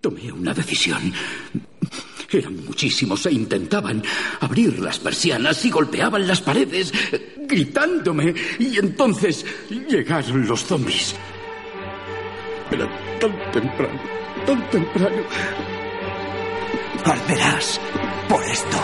Tomé una decisión. Eran muchísimos e intentaban abrir las persianas y golpeaban las paredes, gritándome. Y entonces llegaron los zombies. Era tan temprano, tan temprano. Arderás por esto.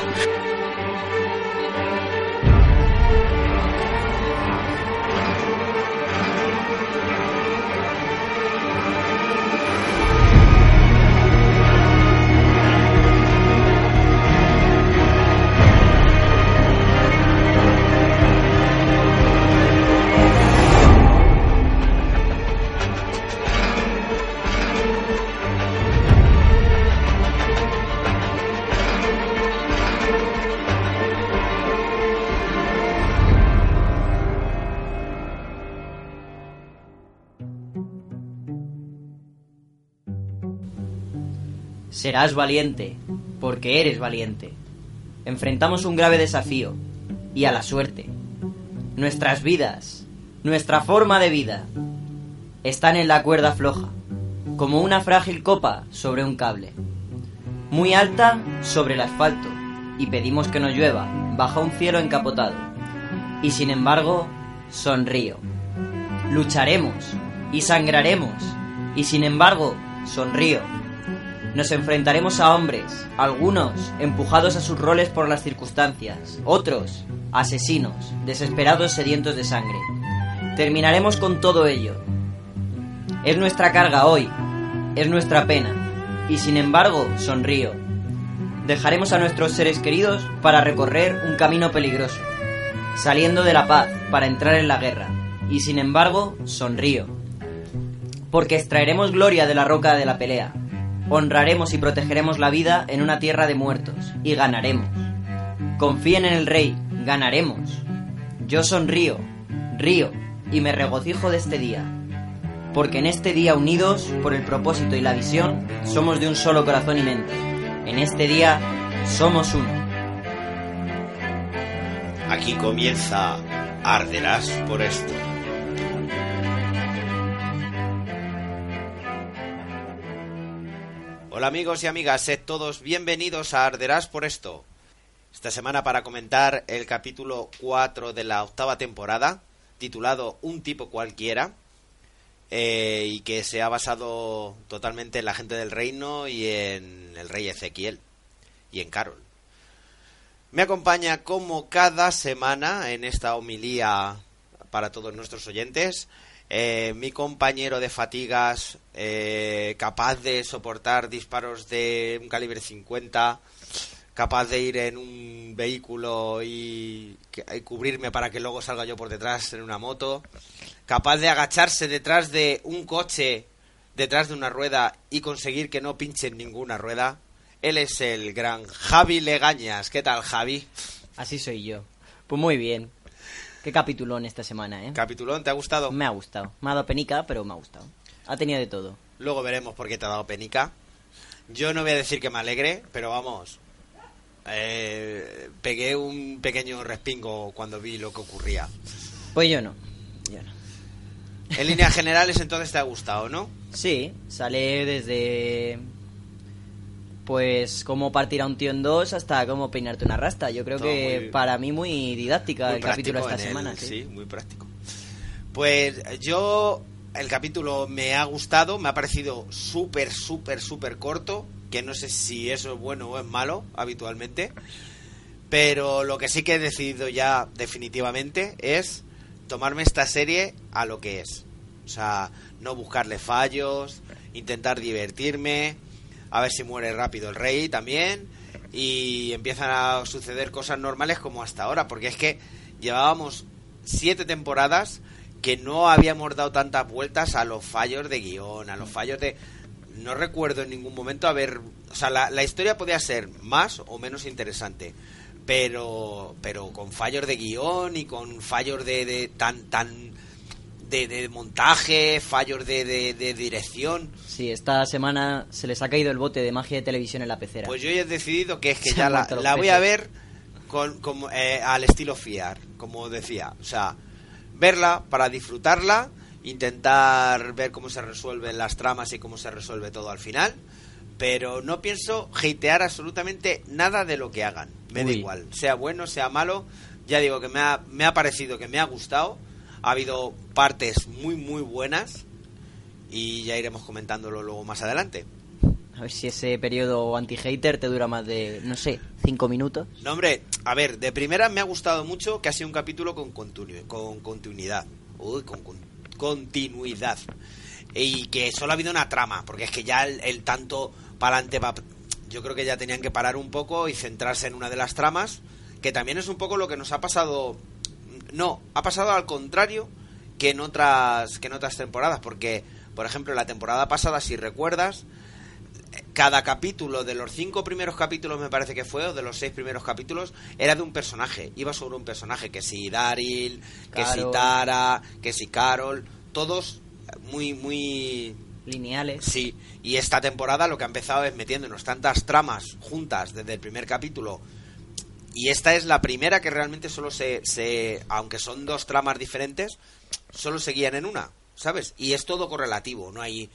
Serás valiente, porque eres valiente. Enfrentamos un grave desafío, y a la suerte. Nuestras vidas, nuestra forma de vida, están en la cuerda floja, como una frágil copa sobre un cable. Muy alta sobre el asfalto, y pedimos que no llueva bajo un cielo encapotado. Y sin embargo, sonrío. Lucharemos y sangraremos, y sin embargo, sonrío. Nos enfrentaremos a hombres, algunos empujados a sus roles por las circunstancias, otros asesinos, desesperados sedientos de sangre. Terminaremos con todo ello. Es nuestra carga hoy, es nuestra pena, y sin embargo sonrío. Dejaremos a nuestros seres queridos para recorrer un camino peligroso, saliendo de la paz para entrar en la guerra, y sin embargo sonrío. Porque extraeremos gloria de la roca de la pelea, honraremos y protegeremos la vida en una tierra de muertos, y ganaremos. Confíen en el rey, ganaremos. Yo sonrío, río, y me regocijo de este día. Porque en este día unidos por el propósito y la visión, somos de un solo corazón y mente. En este día somos uno. Aquí comienza Arderás por esto. Hola amigos y amigas, sed todos bienvenidos a Arderás por esto. Esta semana para comentar el capítulo 4 de la octava temporada, titulado Un tipo cualquiera, eh, y que se ha basado totalmente en la gente del reino y en el rey Ezequiel y en Carol. Me acompaña como cada semana en esta homilía para todos nuestros oyentes eh, mi compañero de fatigas, eh, capaz de soportar disparos de un calibre 50, capaz de ir en un vehículo y, y, cubrirme para que luego salga yo por detrás en una moto, capaz de agacharse detrás de un coche, detrás de una rueda y conseguir que no pinchen ninguna rueda. Él es el gran Javi Legañas. ¿Qué tal, Javi? Así soy yo. Pues muy bien. Qué capitulón esta semana, ¿eh? ¿Capitulón? ¿Te ha gustado? Me ha gustado. Me ha dado penica, pero me ha gustado. Ha tenido de todo. Luego veremos por qué te ha dado penica. Yo no voy a decir que me alegre, pero vamos. Eh, pegué un pequeño respingo cuando vi lo que ocurría. Pues yo no. Yo no. En líneas generales, entonces te ha gustado, ¿no? Sí, sale desde pues cómo partir a un tío en dos hasta cómo peinarte una rasta. Yo creo Todo que para mí muy didáctica Muy el capítulo esta semana. el- sí. sí, muy práctico. Pues yo, el capítulo me ha gustado, me ha parecido súper, súper, súper corto, que no sé si eso es bueno o es malo habitualmente, pero lo que sí que he decidido ya definitivamente es tomarme esta serie a lo que es. O sea, no buscarle fallos, intentar divertirme, a ver si muere rápido el rey también y empiezan a suceder cosas normales como hasta ahora, porque es que llevábamos siete temporadas que no habíamos dado tantas vueltas a los fallos de guion, a los fallos de no recuerdo en ningún momento haber... O sea, la, la historia podía ser más o menos interesante, pero pero con fallos de guion y con fallos de, de tan tan de, de montaje, fallos de, de, de dirección. Sí, esta semana se les ha caído el bote de magia de televisión en la pecera. Pues yo ya he decidido que es que Se ya la, voy a ver con, como, eh, al estilo fiar, como decía. O sea, verla para disfrutarla, intentar ver cómo se resuelven las tramas y cómo se resuelve todo al final. Pero no pienso hatear absolutamente nada de lo que hagan. Me da igual, sea bueno, sea malo. Ya digo que me ha, me ha parecido que me ha gustado. Ha habido partes muy, muy buenas. Y ya iremos comentándolo luego más adelante. A ver si ese periodo anti-hater te dura más de, no sé, cinco minutos. No, hombre, a ver, de primera me ha gustado mucho que ha sido un capítulo con, continu- con continuidad. Uy, con, con- continuidad. Y que solo ha habido una trama, porque es que ya el, el tanto para adelante va... Yo creo que ya tenían que parar un poco y centrarse en una de las tramas, que también es un poco lo que nos ha pasado... No, ha pasado al contrario que en otras, que en otras temporadas, porque, por ejemplo, la temporada pasada, si recuerdas, cada capítulo de los cinco primeros capítulos me parece que fue o de los seis primeros capítulos era de un personaje iba sobre un personaje que si Daryl que si. Tara que si Carol todos muy muy Lineales. sí y esta temporada lo que ha empezado es metiéndonos tantas tramas juntas desde el primer capítulo y esta es la primera que realmente solo se, se aunque son dos tramas diferentes solo se guían en una sabes y es todo correlativo no hay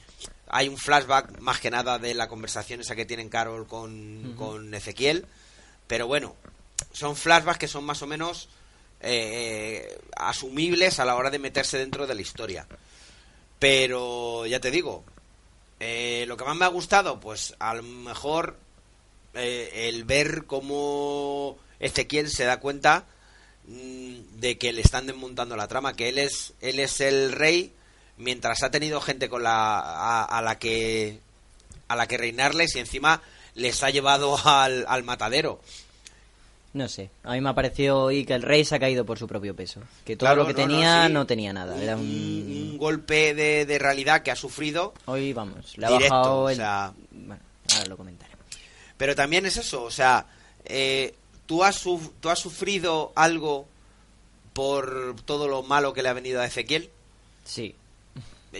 hay un flashback más que nada de la conversación esa que tienen Carol con, con Ezequiel pero bueno son flashbacks que son más o menos eh, asumibles a la hora de meterse dentro de la historia. Pero ya te digo eh, lo que más me ha gustado pues a lo mejor eh, el ver cómo Ezequiel se da cuenta mm, de que le están desmontando la trama, que él es él es el rey mientras ha tenido gente con la a, a la que a la que reinarles y encima les ha llevado al, al matadero. No sé, a mí me ha parecido hoy que el rey se ha caído por su propio peso. Que todo Claro, lo que no, no, tenía sí. no, tenía nada. Era un, golpe de, de realidad que ha sufrido, Hoy vamos, le ha Directo, bajado o el... sea- Bueno, ahora lo comentaremos. pero también es eso, o sea, eh, tú has tú has sufrido algo por todo lo malo que le ha venido a Ezequiel. Sí,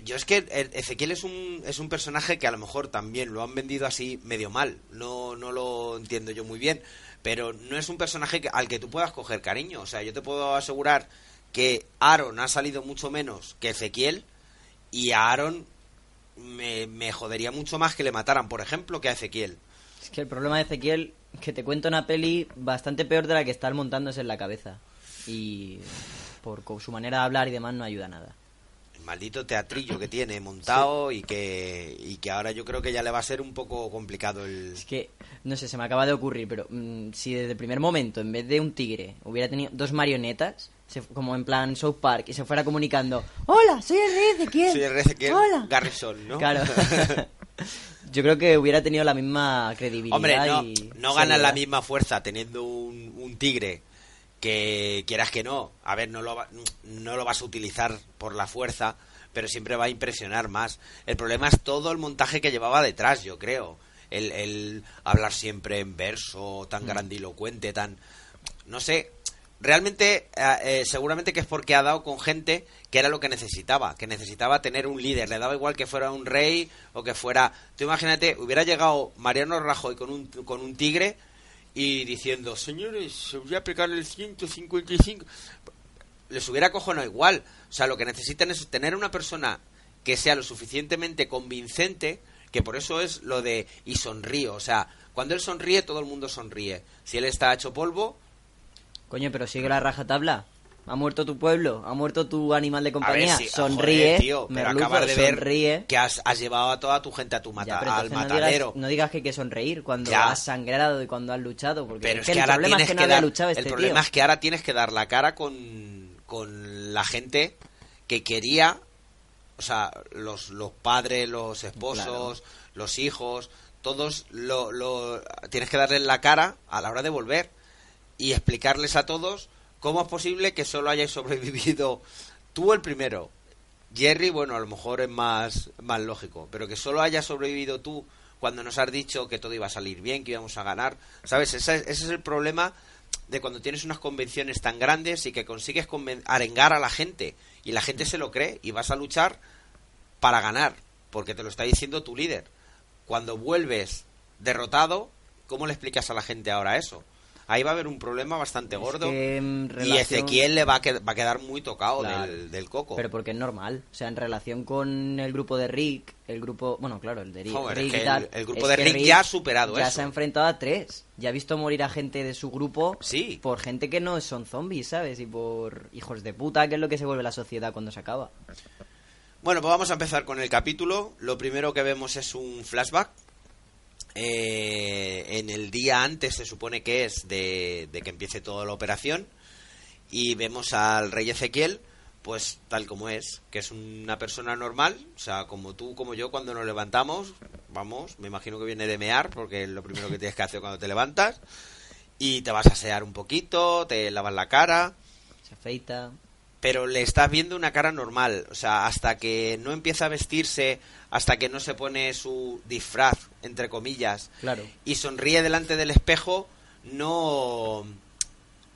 Yo es que e- Ezequiel es un, es un personaje que a lo mejor también lo han vendido así medio mal. No, no lo entiendo yo muy bien. Pero no es un personaje que- al que tú puedas coger cariño. O sea, yo te puedo asegurar que Aaron ha salido mucho menos que Ezequiel. Y a Aaron me, me jodería mucho más que le mataran, por ejemplo, que a Ezequiel. Es que el problema de Ezequiel, que te cuento una peli bastante peor de la que está montándose en la cabeza. Y por su manera de hablar y demás no ayuda nada. El maldito teatrillo que tiene montado y, que, y que ahora yo creo que ya le va a ser un poco complicado el... Es que, no sé, se me acaba de ocurrir, pero mm, si desde el primer momento, en vez de un tigre, hubiera tenido dos marionetas, se como en plan South Park, y se fuera comunicando, ¡Hola, soy el rey Ezequiel! Soy el Ezequiel ¡Hola! Garrison, ¿no? Claro. Yo creo que hubiera tenido la misma credibilidad Hombre, no, y no gana la misma fuerza teniendo un, un tigre que quieras que no. A ver, no lo, no lo vas a utilizar por la fuerza, pero siempre va a impresionar más. El problema es todo el montaje que llevaba detrás, yo creo. El, el hablar siempre en verso, Mm. tan grandilocuente, tan... No sé, realmente eh, eh, seguramente que es porque ha dado con gente que era lo que necesitaba, que necesitaba tener un líder, le daba igual que fuera un rey o que fuera... Tú imagínate, hubiera llegado Mariano Rajoy con un, con un tigre y diciendo, señores, se voy a aplicar el 155... Les hubiera cojonado igual. O sea, lo que necesitan es tener una persona que sea lo suficientemente convincente, que por eso es lo de y sonrío. O sea, cuando él sonríe, todo el mundo sonríe. Si él está hecho polvo, Coño, pero sigue la rajatabla. Ha muerto tu pueblo, ha muerto tu animal de compañía. si, sonríe, joder, tío, pero merluzo, acabas de ver sonríe. que has, has llevado a toda tu gente a tu mata, al no matadero. digas, no digas que hay que sonreír cuando Ya. has sangrado y cuando has luchado, porque pero es es que, el ahora problema tienes es que no dar, luchado este el problema tío. es que ahora tienes que dar la cara con, con la gente que quería, o sea, los, los padres, los esposos, los hijos, todos lo, lo tienes que darles la cara a la hora de volver y explicarles a todos cómo es posible que solo hayáis sobrevivido tú el primero, Jerry, bueno, a lo mejor es más, más lógico, pero que solo hayas sobrevivido tú cuando nos has dicho que todo iba a salir bien, que íbamos a ganar, ¿sabes? Ese, ese es el problema de cuando tienes unas convenciones tan grandes y que consigues arengar a la gente y la gente se lo cree y vas a luchar para ganar, porque te lo está diciendo tu líder. Cuando vuelves derrotado, ¿cómo le explicas a la gente ahora eso? Ahí va a haber un problema bastante gordo que y Ezequiel le va a, va a quedar muy tocado Claro. del, del coco. Pero porque es normal. O sea, en relación con el grupo de Rick, el grupo. Bueno, claro, el de Rick. Joder, es Rick que el- el grupo de Rick ya ha superado Ya eso. se ha enfrentado a tres. Ya ha visto morir a gente de su grupo. Sí. Por gente que no son zombies, ¿sabes? Y por hijos de puta, que es lo que se vuelve la sociedad cuando se acaba. Bueno, pues vamos a empezar con el capítulo. Lo primero que vemos es un flashback. Eh, en el día antes se supone que es de, de que empiece toda la operación. Y vemos al rey Ezequiel, pues tal como es, que es una persona normal, o sea, como tú, como yo, cuando nos levantamos, vamos, me imagino que viene de mear, porque es lo primero que tienes que hacer cuando te levantas, y te vas a asear un poquito, te lavas la cara, Se afeita. Pero le estás viendo una cara normal. O sea, hasta que no empieza a vestirse, hasta que no se pone su disfraz, entre comillas, Claro. y sonríe delante del espejo, no...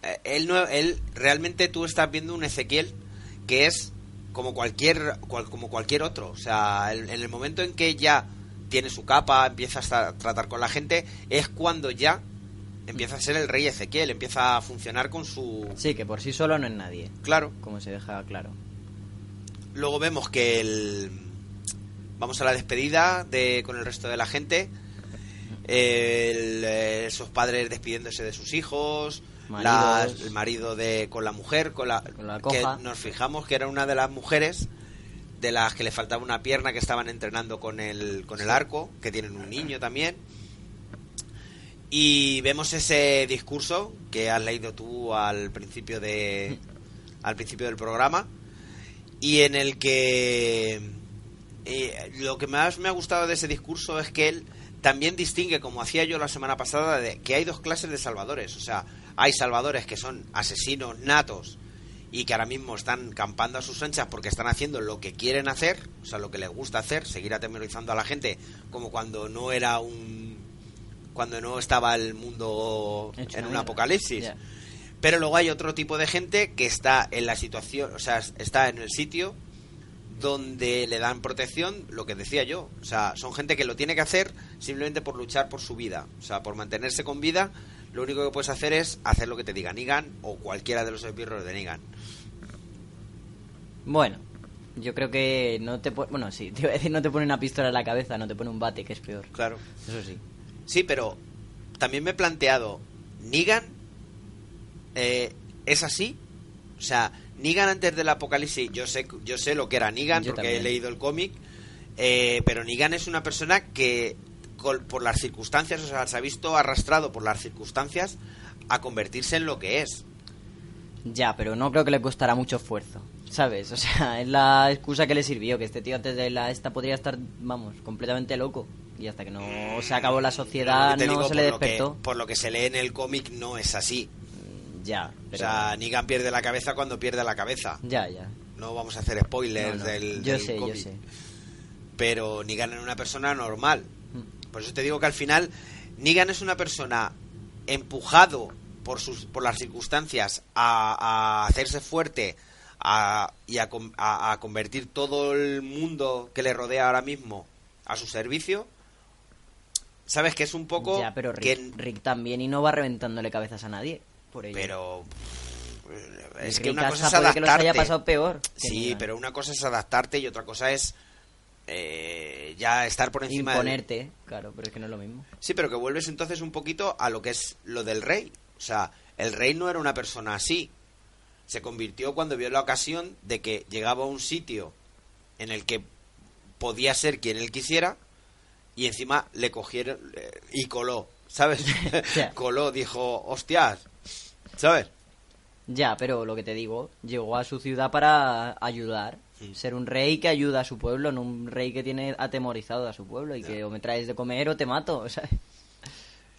eh, Él, no, él realmente tú estás viendo un Ezequiel que es como cualquier cual- como cualquier otro o sea el- en el momento en que ya tiene su capa empieza a tratar con la gente es cuando ya empieza a ser el rey Ezequiel empieza a funcionar con su Sí, que por sí solo no es nadie. claro Como se deja claro. Luego vemos que el... vamos a la despedida de con el resto de la gente. El, eh, esos padres despidiéndose de sus hijos, las- el marido de con la mujer, con la, Con la que nos fijamos que era una de las mujeres de las que le faltaba una pierna que estaban entrenando con el con el arco, que tienen un niño también. Y vemos ese discurso que has leído tú al principio de al principio del programa y en el que eh, lo que más me ha gustado de ese discurso es que él también distingue, como hacía yo la semana pasada, de que hay dos clases de salvadores. O sea, hay salvadores que son asesinos natos y que ahora mismo están campando a sus anchas porque están haciendo lo que quieren hacer, o sea, lo que les gusta hacer, seguir atemorizando a la gente, como cuando no era un. Cuando no estaba el mundo Hecho en un apocalipsis. Pero luego hay otro tipo de gente que está en la situación, o sea, está en el sitio donde le dan protección, lo que decía yo. O sea, son gente que lo tiene que hacer simplemente por luchar por su vida. O sea, por mantenerse con vida, lo único que puedes hacer es hacer lo que te diga Negan o cualquiera de los esbirros de Negan. Bueno, yo creo que no te. Bueno, sí, te iba a decir no te pone una pistola en la cabeza, no te pone un bate, que es peor. Claro. Eso sí. Sí, pero también me he planteado, ¿Negan eh, es así? O sea, Negan antes del apocalipsis, yo sé, yo sé lo que era Negan Yo porque he leído el cómic, eh, pero Negan es una persona que por las circunstancias, o sea, se ha visto arrastrado por las circunstancias a convertirse en lo que es. Ya, pero no creo que le costará mucho esfuerzo, ¿sabes? O sea, es la excusa que le sirvió, que este tío antes de la esta podría estar, vamos, completamente loco. Y hasta que no se acabó la sociedad, no digo, se le por lo que- despertó. por lo que se lee en el cómic no es así. Ya, O pero... sea, Negan pierde la cabeza cuando pierde la cabeza. Ya, ya. No vamos a hacer spoilers No, no. del, yo del sé, yo cómic. sé. pero Negan es una persona normal. Mm. Por eso te digo que al final Negan es una persona empujado por sus por las circunstancias a, a hacerse fuerte a, y a- a convertir todo el mundo que le rodea ahora mismo a su servicio. Sabes que es un poco Ya, pero Rick, que- Rick también y no va reventándole cabezas a nadie. Por ello. pero es Rick que una cosa es puede que los haya adaptarte. pasado peor. Sí, pero una cosa es adaptarte y otra cosa es eh, ya estar por encima del- Imponerte, claro, pero es que no es lo mismo. Sí, pero que vuelves entonces un poquito a lo que es lo del rey. O sea, el rey no era una persona así. Se convirtió cuando vio la ocasión de que llegaba a un sitio en el que podía ser quien él quisiera y encima le cogieron y coló, ¿sabes? Coló, dijo, hostias, ¿sabes? Ya, pero lo que te digo, llegó a su ciudad para ayudar. Sí. Ser un rey que ayuda a su pueblo, no un rey que tiene atemorizado a su pueblo y que o me traes de comer o te mato, ¿sabes?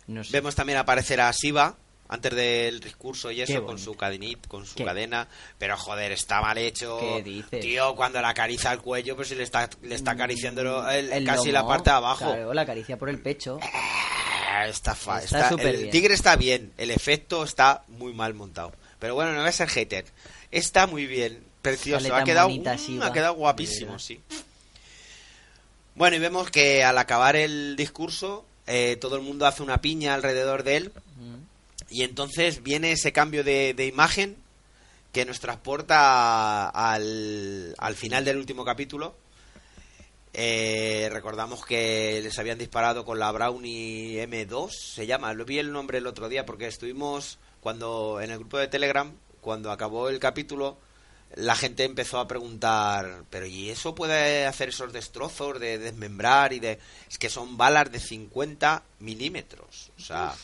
No sé. Vemos también aparecer a Siva, antes del discurso y eso, con su cadenit, con su Qué- cadena. Pero joder, está mal hecho. ¿Qué dices? Tío, cuando le acaricia el cuello, pues si le está, le está acariciando el- El casi lomo, la parte de abajo. Claro, la caricia por el pecho. Ah, Está, fa- Está está- súper el bien. tigre está bien, el efecto está muy mal montado. Pero bueno, no voy a ser hater. Está muy bien, precioso. Sale Ha quedado, bonita mm, ha quedado guapísimo, sí. Bueno, y vemos que al acabar el discurso, eh, todo el mundo hace una piña alrededor de él. Mm. Y entonces viene ese cambio de, de imagen que nos transporta al, al final del último capítulo. Eh, recordamos que les habían disparado con la Brownie M2, se llama. Lo vi el nombre el otro día porque estuvimos cuando en el grupo de Telegram, cuando acabó el capítulo, la gente empezó a preguntar, pero ¿y eso puede hacer esos destrozos de desmembrar y de... Es que son balas de 50 milímetros, o sea,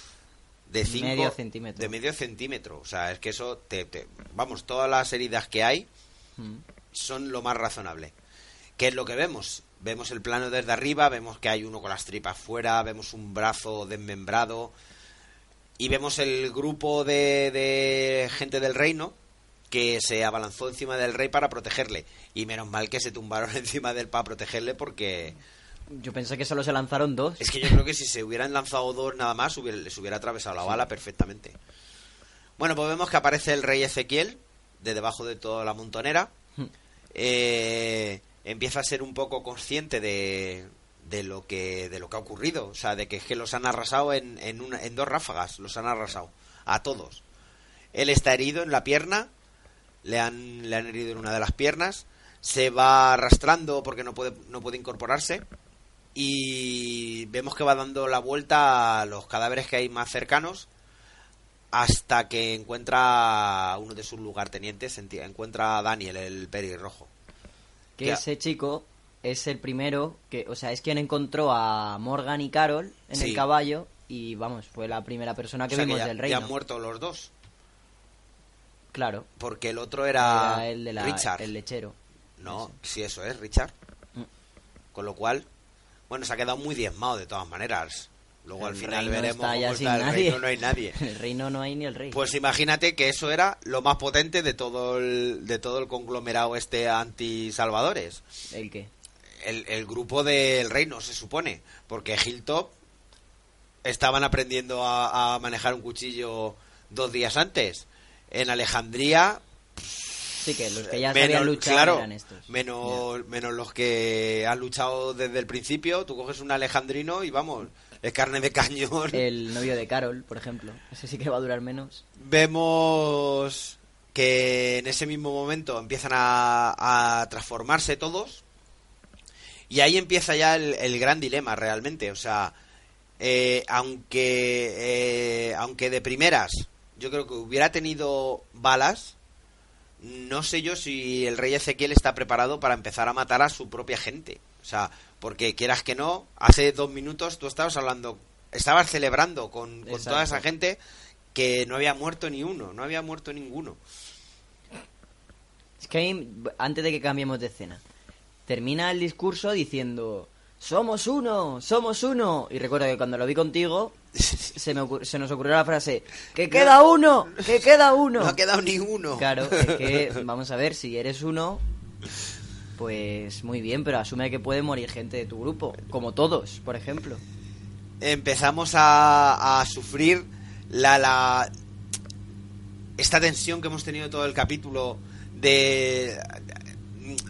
de 5... Medio centímetro. De medio centímetro, o sea, es que eso te... te- vamos, todas las heridas que hay Mm. son lo más razonable. ¿Qué es lo que vemos? Vemos el plano desde arriba, vemos que hay uno con las tripas fuera, vemos un brazo desmembrado y vemos el grupo de, de gente del reino que se abalanzó encima del rey para protegerle. Y menos mal que se tumbaron encima de él para protegerle porque Yo pensé que solo se lanzaron dos. es que yo creo que si se hubieran lanzado dos nada más hubiera- les hubiera atravesado la bala perfectamente. Bueno, pues vemos que aparece el rey Ezequiel de debajo de toda la montonera. Hmm. Eh, empieza a ser un poco consciente de, de lo que de lo que ha ocurrido, o sea, de que es que los han arrasado en, en, una- en dos ráfagas, los han arrasado a todos. Él está herido en la pierna, le han, le han herido en una de las piernas, se va arrastrando porque no puede, no puede incorporarse y vemos que va dando la vuelta a los cadáveres que hay más cercanos hasta que encuentra a uno de sus lugartenientes, encuentra a Daniel, el pelirrojo. que que- ese chico es el primero que, o sea, es quien encontró a Morgan y Carol en Sí. el caballo y vamos, fue la primera persona que O sea, que vimos ya, del ya reino. han muerto los dos, Claro. porque el otro era, Era el de la, Richard. el lechero. No, sí, eso es, Richard. Mm. Con lo cual, bueno, se ha quedado muy diezmado de todas maneras. Luego al final veremos cómo está el nadie. reino, no hay nadie. El reino no hay ni el rey. Pues imagínate que eso era lo más potente de todo el, de todo el conglomerado este anti-salvadores. ¿El qué? El, el grupo del reino, se supone. Porque Hilltop estaban aprendiendo a, a manejar un cuchillo dos días antes. En Alejandría, Sí, que los que ya menos, sabían luchar claro, eran estos. menos, menos los que han luchado desde el principio. Tú coges un alejandrino y vamos, es carne de cañón. El novio de Carol, por ejemplo. Ese sí que va a durar menos. Vemos que en ese mismo momento empiezan a, a transformarse todos. Y ahí empieza ya el, el gran dilema realmente. O sea, eh, aunque, eh, aunque de primeras yo creo que hubiera tenido balas, no sé yo si el rey Ezequiel está preparado para empezar a matar a su propia gente. O sea, porque quieras que no, hace dos minutos tú estabas hablando, estabas celebrando con, con toda esa gente que no había muerto ni uno, no había muerto ninguno. Es que antes de que cambiemos de escena, termina el discurso diciendo: ¡Somos uno! ¡Somos uno! Y recuerdo que cuando lo vi contigo, se, me ocur- se nos ocurrió la frase: ¡Que queda uno! ¡Que queda uno! No ha quedado ni uno. Claro, es que vamos a ver, si eres uno, pues muy bien, pero asume que puede morir gente de tu grupo, como todos, por ejemplo. empezamos a, a sufrir la, la esta tensión que hemos tenido todo el capítulo de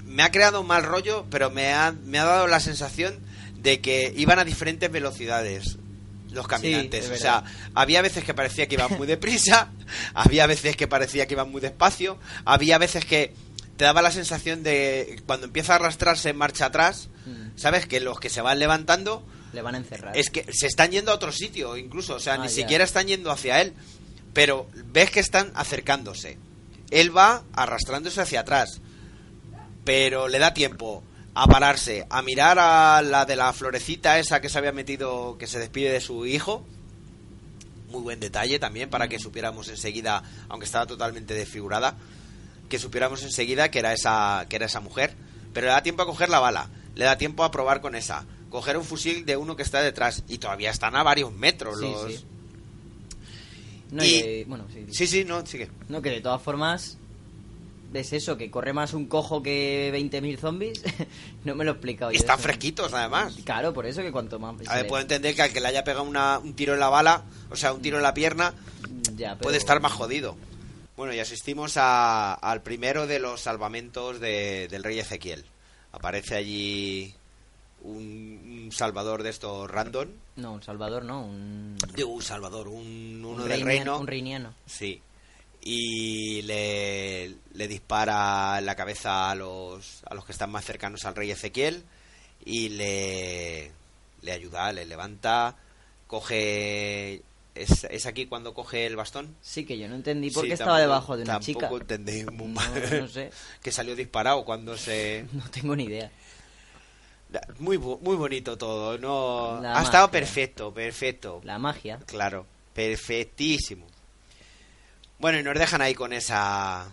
me ha creado un mal rollo pero me ha, me ha dado la sensación de que iban a diferentes velocidades los caminantes es o sea había veces que parecía que iban muy deprisa había veces que parecía que iban muy despacio había veces que te daba la sensación de cuando empieza a arrastrarse en marcha atrás Mm. sabes que los que se van levantando Le van a encerrar. es que se están yendo a otro sitio, incluso. O sea, Ah, ni ya. siquiera están yendo hacia él. Pero ves que están acercándose. Él va arrastrándose hacia atrás. Pero le da tiempo a pararse, a mirar a la de la florecita esa que se había metido, que se despide de su hijo. Muy buen detalle también para que supiéramos enseguida, aunque estaba totalmente desfigurada, que supiéramos enseguida que era esa, que era esa mujer. Pero le da tiempo a coger la bala, le da tiempo a probar con esa, coger un fusil de uno que está detrás y todavía están a varios metros Sí, los. sí. No, Y- y- bueno, sí, sí. Sí, no, sigue. No, que de todas formas es eso, que corre más un cojo que 20.000 zombies. no me lo he explicado Y yo están eso. fresquitos, además. Claro, por eso que cuanto más... A ver, puedo entender que al que le haya pegado una- un tiro en la bala, o sea, un tiro en la pierna, Ya, pero- puede estar más jodido. Bueno, y asistimos a- al primero de los salvamentos de- del rey Ezequiel. Aparece allí un, un salvador de estos random. No, un salvador no, un... Digo, un salvador, un, uno un del reino. Un reiniano. Sí. Y le, le dispara en la cabeza a los, a los que están más cercanos al rey Ezequiel y le, le ayuda, le levanta, coge... ¿Es, es aquí cuando coge el bastón? Sí, que yo no entendí por Sí, qué estaba tampoco- debajo de una chica. Tampoco entendí muy mal. no sé. que salió disparado cuando se... No tengo ni idea. Muy, muy bonito todo, ¿no? La ha estado perfecto, perfecto. La magia. Claro, perfectísimo. Bueno, y nos dejan ahí con esa.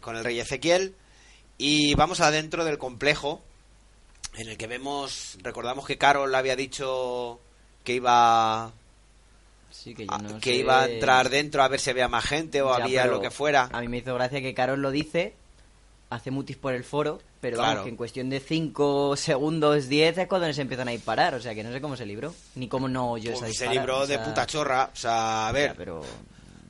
con el rey Ezequiel. Y vamos adentro del complejo. En el que vemos. Recordamos que Carol había dicho que iba. Sí, que yo a- no que sé- iba a entrar dentro a ver si había más gente o Ya, había lo que fuera. A mí me hizo gracia que Carol lo dice, hace mutis por el foro, pero Claro. vamos, que en cuestión de 5 segundos, 10 es cuando se empiezan a disparar. O sea, que no sé cómo se libró, ni cómo no oyó esa Pues se disparada, libró o de puta chorra. O sea, a ver. ya, pero...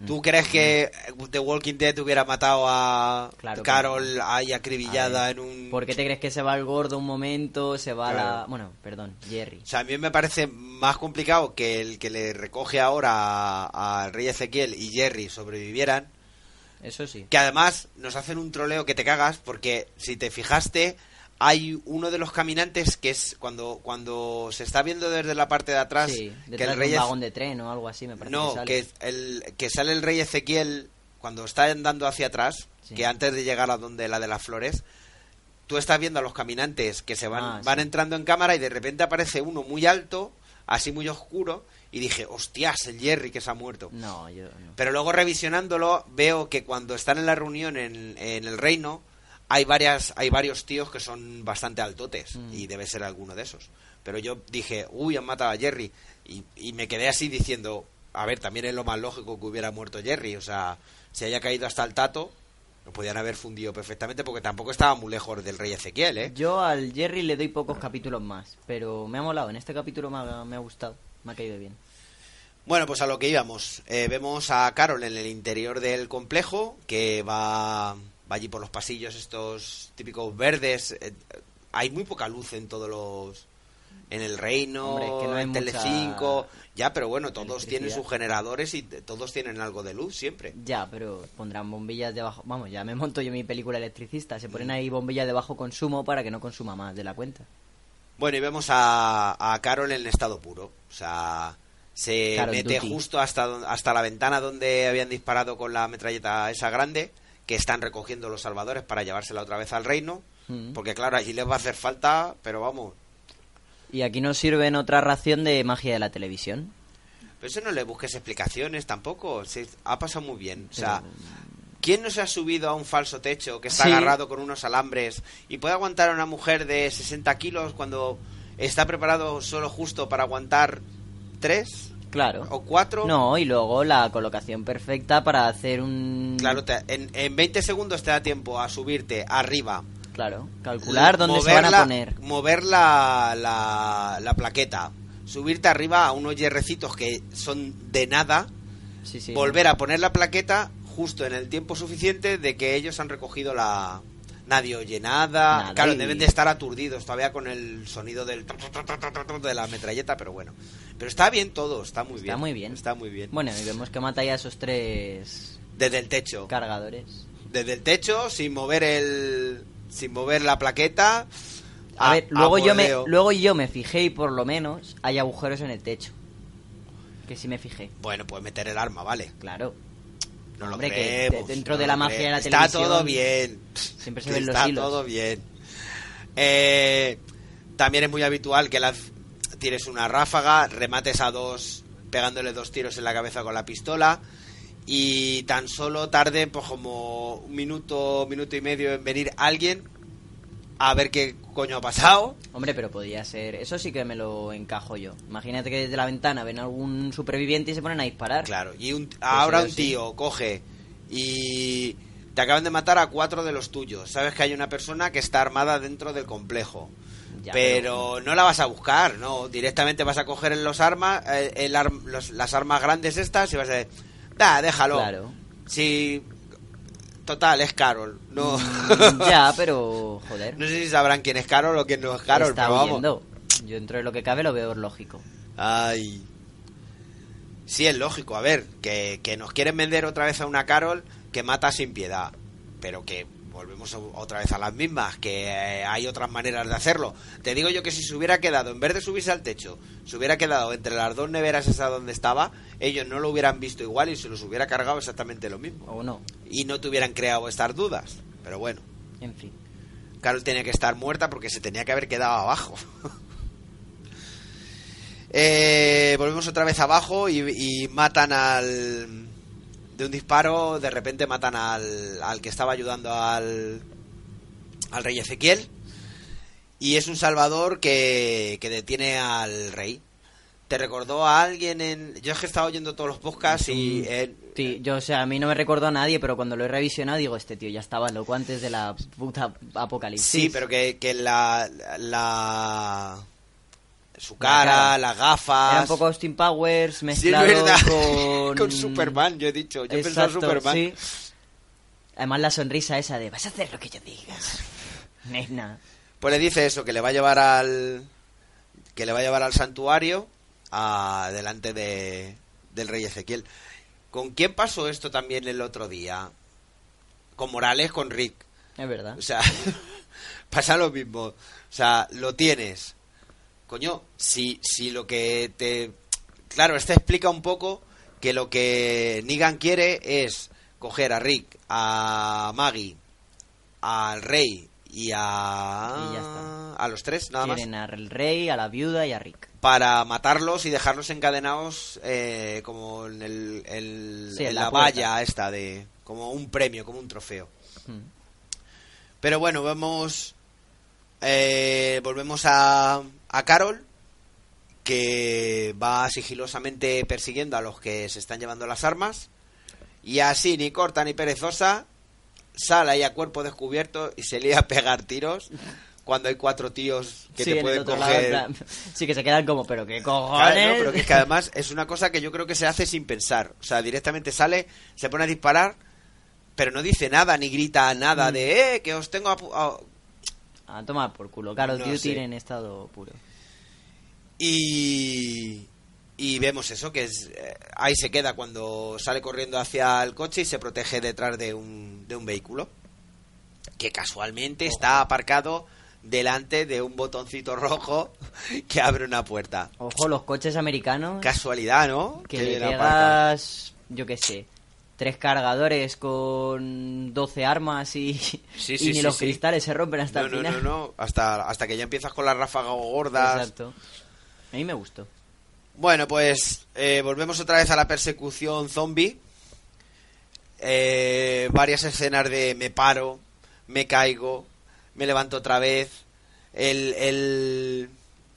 ¿Tú crees que The Walking Dead hubiera matado a Claro Carol ahí acribillada en un... ¿Por qué te crees que se va el gordo un momento, se va Claro. la... Bueno, perdón, Jerry. O sea, a mí me parece más complicado que el que le recoge ahora a- al rey Ezequiel y Jerry sobrevivieran. Eso sí. Que además nos hacen un troleo que te cagas porque si te fijaste hay uno de los caminantes que es cuando cuando se está viendo desde la parte de atrás Sí, que el rey un vagón de tren o algo así, me parece no que sale. que el que sale el rey Ezequiel cuando está andando hacia atrás Sí. que antes de llegar a donde la de las flores tú estás viendo a los caminantes que se van Ah, van sí. entrando en cámara y de repente aparece uno muy alto así muy oscuro y dije hostias el Jerry que se ha muerto No, yo no. pero luego revisionándolo veo que cuando están en la reunión en, en el reino hay varias hay varios tíos que son bastante altotes Mm. y debe ser alguno de esos. Pero yo dije, uy, han matado a Jerry y, y me quedé así diciendo, a ver, también es lo más lógico que hubiera muerto Jerry, o sea, si haya caído hasta el tato, lo podían haber fundido perfectamente porque tampoco estaba muy lejos del rey Ezequiel, ¿eh? Yo al Jerry le doy pocos capítulos más, pero me ha molado. En este capítulo me ha, me ha gustado, me ha caído bien. Bueno, pues a lo que íbamos. Eh, vemos a Carol en el interior del complejo, que va, va allí por los pasillos estos típicos verdes. Eh, hay muy poca luz en todos los... En el reino, Hombre, que no en Telecinco... Ya, pero bueno, todos tienen sus generadores y todos tienen algo de luz siempre. Ya, pero pondrán bombillas debajo. Vamos, ya me monto yo mi película electricista. Se ponen ahí bombillas de bajo consumo para que no consuma más de la cuenta. Bueno, y vemos a, a Carol en estado puro. O sea, se Carol mete Duty. justo hasta, hasta la ventana donde habían disparado con la metralleta esa grande, que están recogiendo los salvadores para llevársela otra vez al reino. Mm. Porque claro, allí les va a hacer falta, pero vamos. Y aquí nos sirven otra ración de magia de la televisión. Pero eso no le busques explicaciones tampoco. Se, ha pasado muy bien. O sea, Pero- ¿quién no se ha subido a un falso techo que está Sí. agarrado con unos alambres y puede aguantar a una mujer de 60 kilos cuando está preparado solo justo para aguantar tres Claro. o cuatro? No, y luego la colocación perfecta para hacer un... Claro, te- en, en 20 segundos te da tiempo a subirte arriba. Claro, calcular dónde se van a la- poner. Mover la, la, la plaqueta. Subirte arriba a unos hierrecitos que son de nada. Sí, sí. volver a poner la plaqueta justo en el tiempo suficiente de que ellos han recogido la... Nadie oye nada. Claro, deben de estar aturdidos todavía con el sonido del... de la metralleta, pero bueno. Pero está bien todo, está muy Está bien. muy bien. Está muy bien. Bueno, y vemos que mata ya a esos tres Desde el techo. cargadores. desde el techo sin mover el sin mover la plaqueta A, ver, luego yo, me, luego yo me fijé y por lo menos hay agujeros en el techo. Que sí me fijé, bueno pues meter el arma vale claro. No lo Hombre, que creemos, dentro no de la magia de la está televisión todo bien siempre se ven los está hilos. todo bien Eh, también es muy habitual que las tires una ráfaga remates a dos pegándole dos tiros en la cabeza con la pistola y tan solo tarde pues como un minuto minuto y medio en venir alguien a ver qué coño ha pasado. Hombre, pero podría ser. Eso sí que me lo encajo yo. Imagínate que desde la ventana ven algún superviviente y se ponen a disparar. Claro, y un, ahora eso un sí. tío coge y te acaban de matar a cuatro de los tuyos. Sabes que hay una persona que está armada dentro del complejo. Ya, pero, no la vas a buscar, no. Directamente vas a coger los armas, eh, el los- las armas grandes estas y vas a decir, da, déjalo. Claro. Si, total, es Carol. No, Mm, ya, pero. Joder. no sé si sabrán quién es Carol o quién no es Carol, está pero vamos. Yo dentro de lo que cabe lo veo lógico. Ay. Sí, es lógico. A ver, que, que nos quieren vender otra vez a una Carol que mata sin piedad. Pero que volvemos otra vez a las mismas, que eh, hay otras maneras de hacerlo. Te digo yo que si se hubiera quedado, en vez de subirse al techo, se hubiera quedado entre las dos neveras esas donde estaba, ellos no lo hubieran visto igual y se los hubiera cargado exactamente lo mismo. O no. Y no te hubieran creado estas dudas. Pero bueno, En fin. Carol tenía que estar muerta porque se tenía que haber quedado abajo. Eh, volvemos otra vez abajo y, y matan al... De un disparo, de repente matan al, al que estaba ayudando al, al rey Ezequiel. Y es un salvador que, que detiene al rey. ¿Te recordó a alguien en...? Yo es que he estado oyendo todos los podcasts y... eh, Sí, yo, o sea, a mí no me recordó a nadie, pero cuando lo he revisionado digo, este tío ya estaba loco antes de la puta apocalipsis. Sí, pero que, que la, la... Su cara, cara. las gafas... Era un poco Austin Powers Sí, es mezclado verdad. con... Con Superman, yo he dicho. Yo he pensado Superman. sí. Además la sonrisa esa de, vas a hacer lo que yo diga. Nena. Pues le dice eso, que le va a llevar al... Que le va a llevar al santuario a, delante de, del rey Ezequiel. ¿Con quién pasó esto también el otro día? Con Morales, con Rick. Es verdad. O sea, pasa lo mismo. O sea, lo tienes. Coño, si, si lo que te... Claro, este explica un poco que lo que Negan quiere es coger a Rick, a Maggie, al rey y a... Y ya está. A los tres, nada más. Quieren al rey, a la viuda y a Rick. Para matarlos y dejarlos encadenados eh, como en, el, el- Sí, en la valla esta de... Como un premio, como un trofeo. Hmm. Pero bueno, vemos. eh, volvemos a, a Carol, que va sigilosamente persiguiendo a los que se están llevando las armas. Y así, ni corta ni perezosa, sale ahí a cuerpo descubierto y se lía a pegar tiros cuando hay cuatro tíos que Sí, te pueden lado, coger. sí, que se quedan como, pero qué Claro, cojones. no, pero que es que además es una cosa que yo creo que se hace sin pensar. O sea, directamente sale, se pone a disparar, pero no dice nada, ni grita nada Mm. de, eh, que os tengo a pu- a- A tomar por culo. Call of No Duty sé. en estado puro. Y, y vemos eso, que es, eh, ahí se queda cuando sale corriendo hacia el coche y se protege detrás de un, de un vehículo. Que casualmente está aparcado delante de un botoncito rojo que abre una puerta. Ojo, los coches americanos. Casualidad, ¿no? que le pegas, yo qué sé, tres cargadores con 12 armas y, Sí, y sí, ni los cristales se rompen hasta No, el no, final. no, no, hasta, hasta que ya empiezas con las ráfagas gordas. Exacto. A mí me gustó. Bueno, pues eh, volvemos otra vez a la persecución zombie. Eh, varias escenas de me paro, me caigo, me levanto otra vez. El, el,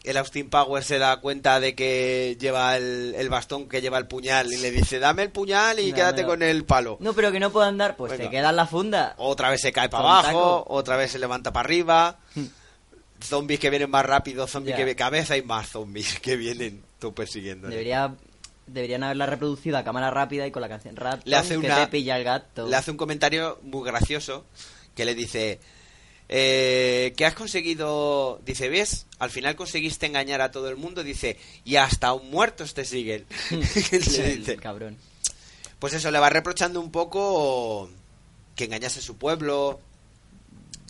el Austin Power se da cuenta de que lleva el, el bastón, que lleva el puñal, y le dice, dame el puñal y quédate con el palo. No, pero que no puedo andar, pues Venga. te quedas la funda. Otra vez se cae para abajo, taco. otra vez se levanta para arriba. Zombies que vienen más rápido, zombies Ya. que cada vez hay más zombies que vienen tú persiguiendo. Debería, deberían haberla reproducido a cámara rápida y con la canción rap. Le hace que una- te pilla el gato. le hace un comentario muy gracioso que le dice eh, que has conseguido dice ves al final conseguiste engañar a todo el mundo dice y hasta un muertos te siguen dice. cabrón. pues eso le va reprochando un poco que engañase a su pueblo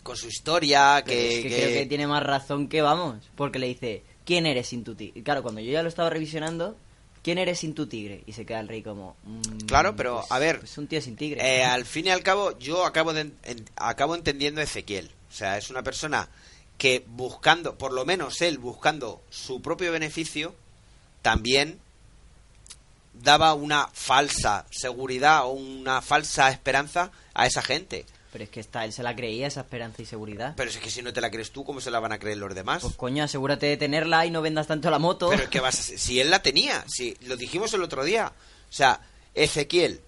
con su historia que, es que, que- creo que tiene más razón que vamos. Porque le dice, ¿quién eres sin tu tigre? Y claro, cuando yo ya lo estaba revisionando, ¿quién eres sin tu tigre? Y se queda el rey como... mm, Claro, pero, pues- a ver, Pues un tío sin tigre. Eh, al fin y al cabo, yo acabo, de, en- acabo entendiendo a Ezequiel. O sea, es una persona que buscando, por lo menos él buscando su propio beneficio, también daba una falsa seguridad o una falsa esperanza a esa gente. Pero es que está, él se la creía, esa esperanza y seguridad. Pero es que si no te la crees tú, ¿cómo se la van a creer los demás? Pues coño, asegúrate de tenerla y no vendas tanto la moto. Pero es que vas a- si él la tenía, si lo dijimos el otro día. O sea, Ezequiel,